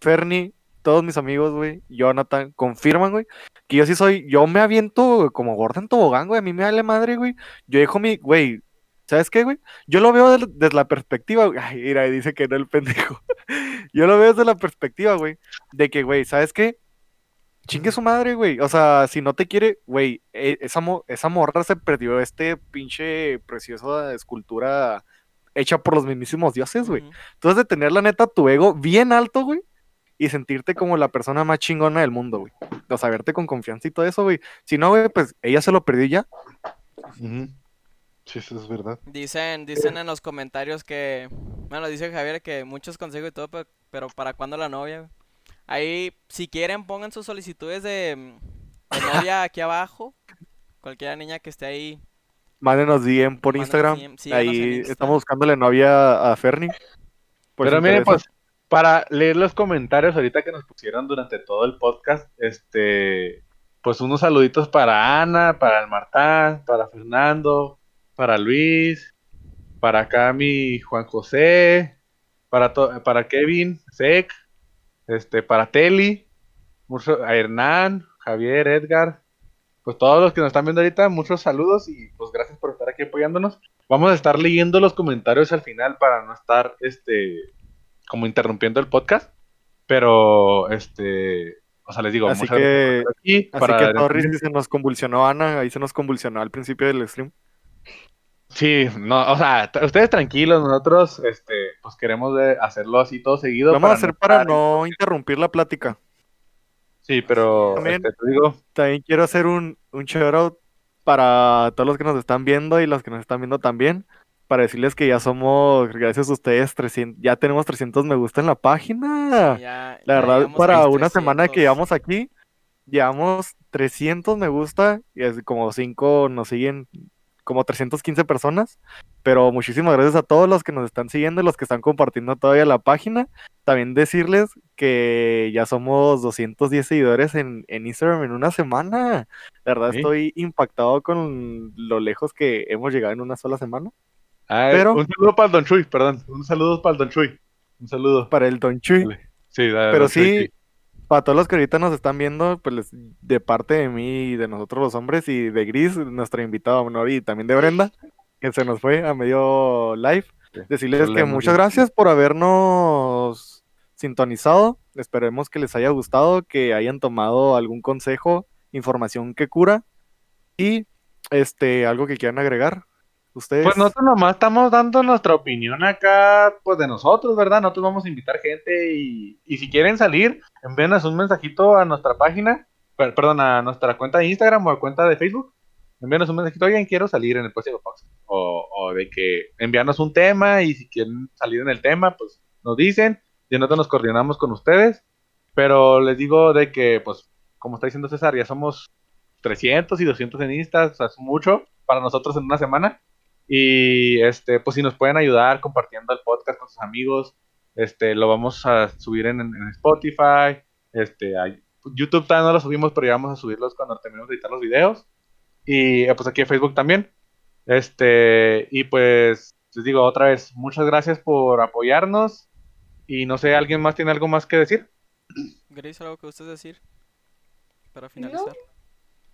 Fernie, todos mis amigos, güey, Jonathan, confirman, güey, que yo sí soy, yo me aviento como gordo en tobogán, güey, a mí me vale madre, güey. Yo dejo mi, güey, ¿sabes qué, güey? Yo lo veo desde la perspectiva, güey. Ay, mira, dice que no el pendejo. Yo lo veo desde la perspectiva, güey, de que, güey, ¿sabes qué? Chingue su madre, güey. O sea, si no te quiere, güey, e- esa, mo- esa morra se perdió este pinche preciosa escultura hecha por los mismísimos dioses, güey. Ujú. Entonces, de tener la neta tu ego bien alto, güey, y sentirte como la persona más chingona del mundo, güey. O sea, verte con confianza y todo eso, güey. Si no, güey, pues ella se lo perdió ya. Sí, eso es verdad. Dicen, dicen en los comentarios que, bueno, dice Javier que muchos consejos y todo, pe- pero, ¿para cuándo la novia? güey? Ahí, si quieren, pongan sus solicitudes de, de novia aquí abajo. Cualquier niña que esté ahí. Mándenos DM por Mándenos Instagram. DM, en Ahí Insta. estamos buscándole novia a Fernie. Pero miren, interesa. pues, para leer los comentarios ahorita que nos pusieron durante todo el podcast, este, pues unos saluditos para Ana, para el Martán, para Fernando, para Luis, para acá mi Juan José, para, Kevin, Sec, este, para Teli, a Hernán, Javier, Edgar, pues todos los que nos están viendo ahorita, muchos saludos y pues gracias por estar aquí apoyándonos. Vamos a estar leyendo los comentarios al final para no estar, este, como interrumpiendo el podcast, pero, este, o sea, les digo, Así que- aquí Así para que Torres se nos convulsionó Ana, ahí se nos convulsionó al principio del stream. Sí, no, o sea, ustedes tranquilos, nosotros, este, pues queremos hacerlo así todo seguido. Lo vamos a hacer para no interrumpir la plática. Sí, pero, También- este, te digo, También quiero hacer un, un shout out para todos los que nos están viendo y los que nos están viendo también. Para decirles que ya somos, gracias a ustedes, 300, ya tenemos 300 me gusta en la página. Sí, ya- La ya verdad, para una semana que 300. llevamos aquí, llevamos 300 me gusta y es como 5 nos siguen, como 315 personas. Pero muchísimas gracias a todos los que nos están siguiendo y los que están compartiendo todavía la página. También decirles que ya somos 210 seguidores en, en Instagram en una semana. La verdad, Sí. estoy impactado con lo lejos que hemos llegado en una sola semana. Ah, pero- un saludo para el Don Chuy, perdón, un saludo para el Don Chuy, un saludo. Para el Don Chuy. Dale. Sí, dale, Pero Don Chuy, sí, para todos los que ahorita nos están viendo, pues de parte de mí y de nosotros los hombres y de Gris, nuestra invitada honor y también de Brenda, que se nos fue a medio live, Sí, decirles que muchas gracias por habernos sintonizado. Esperemos que les haya gustado, que hayan tomado algún consejo, información que cura y este algo que quieran agregar. Ustedes Pues nosotros nomás estamos dando nuestra opinión acá, pues de nosotros, ¿verdad? Nosotros vamos a invitar gente y, y si quieren salir, envíenos un mensajito a nuestra página, per- perdón, a nuestra cuenta de Instagram o a cuenta de Facebook. Envíanos un mensajito, oigan, quiero salir en el próximo podcast. O, o de que envíanos un tema y si quieren salir en el tema, pues nos dicen y nosotros nos coordinamos con ustedes. Pero les digo de que, pues, como está diciendo César, ya somos 300 y 200 en Insta, o sea, es mucho para nosotros en una semana. Y este, pues si nos pueden ayudar compartiendo el podcast con sus amigos, este, lo vamos a subir en, en Spotify, este, a YouTube todavía no lo subimos, pero ya vamos a subirlos cuando terminemos de editar los videos. Y eh, pues aquí en Facebook también. Este, y pues les digo otra vez, muchas gracias por apoyarnos. Y no sé, ¿alguien más tiene algo más que decir? Grace, ¿algo que gustes decir? Para finalizar. No,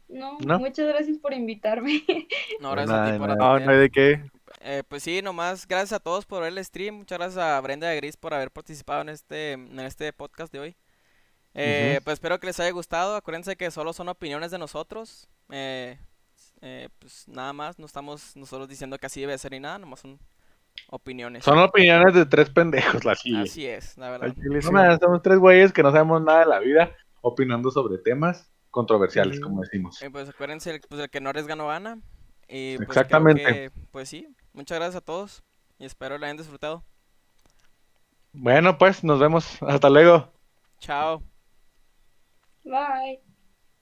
¿No? muchas gracias por invitarme. No, De gracias nada, a de ti por nada. no, hay de qué. Eh, pues sí, nomás gracias a todos por ver el stream. Muchas gracias a Brenda a Gris por haber participado en este, en este podcast de hoy. Eh. Pues espero que les haya gustado. Acuérdense que solo son opiniones de nosotros. Eh, eh, pues nada más, no estamos nosotros diciendo que así debe ser ni nada, nomás son opiniones. Son opiniones de tres pendejos, la sí. Así es, la verdad. Al chile sí. No, man, somos tres güeyes que no sabemos nada de la vida, opinando sobre temas controversiales, como decimos. Eh, pues acuérdense, pues el que no arriesga no gana. Y pues Exactamente. que, pues sí, muchas gracias a todos y espero lo hayan disfrutado. Bueno, pues nos vemos. Hasta luego. Chao. Bye.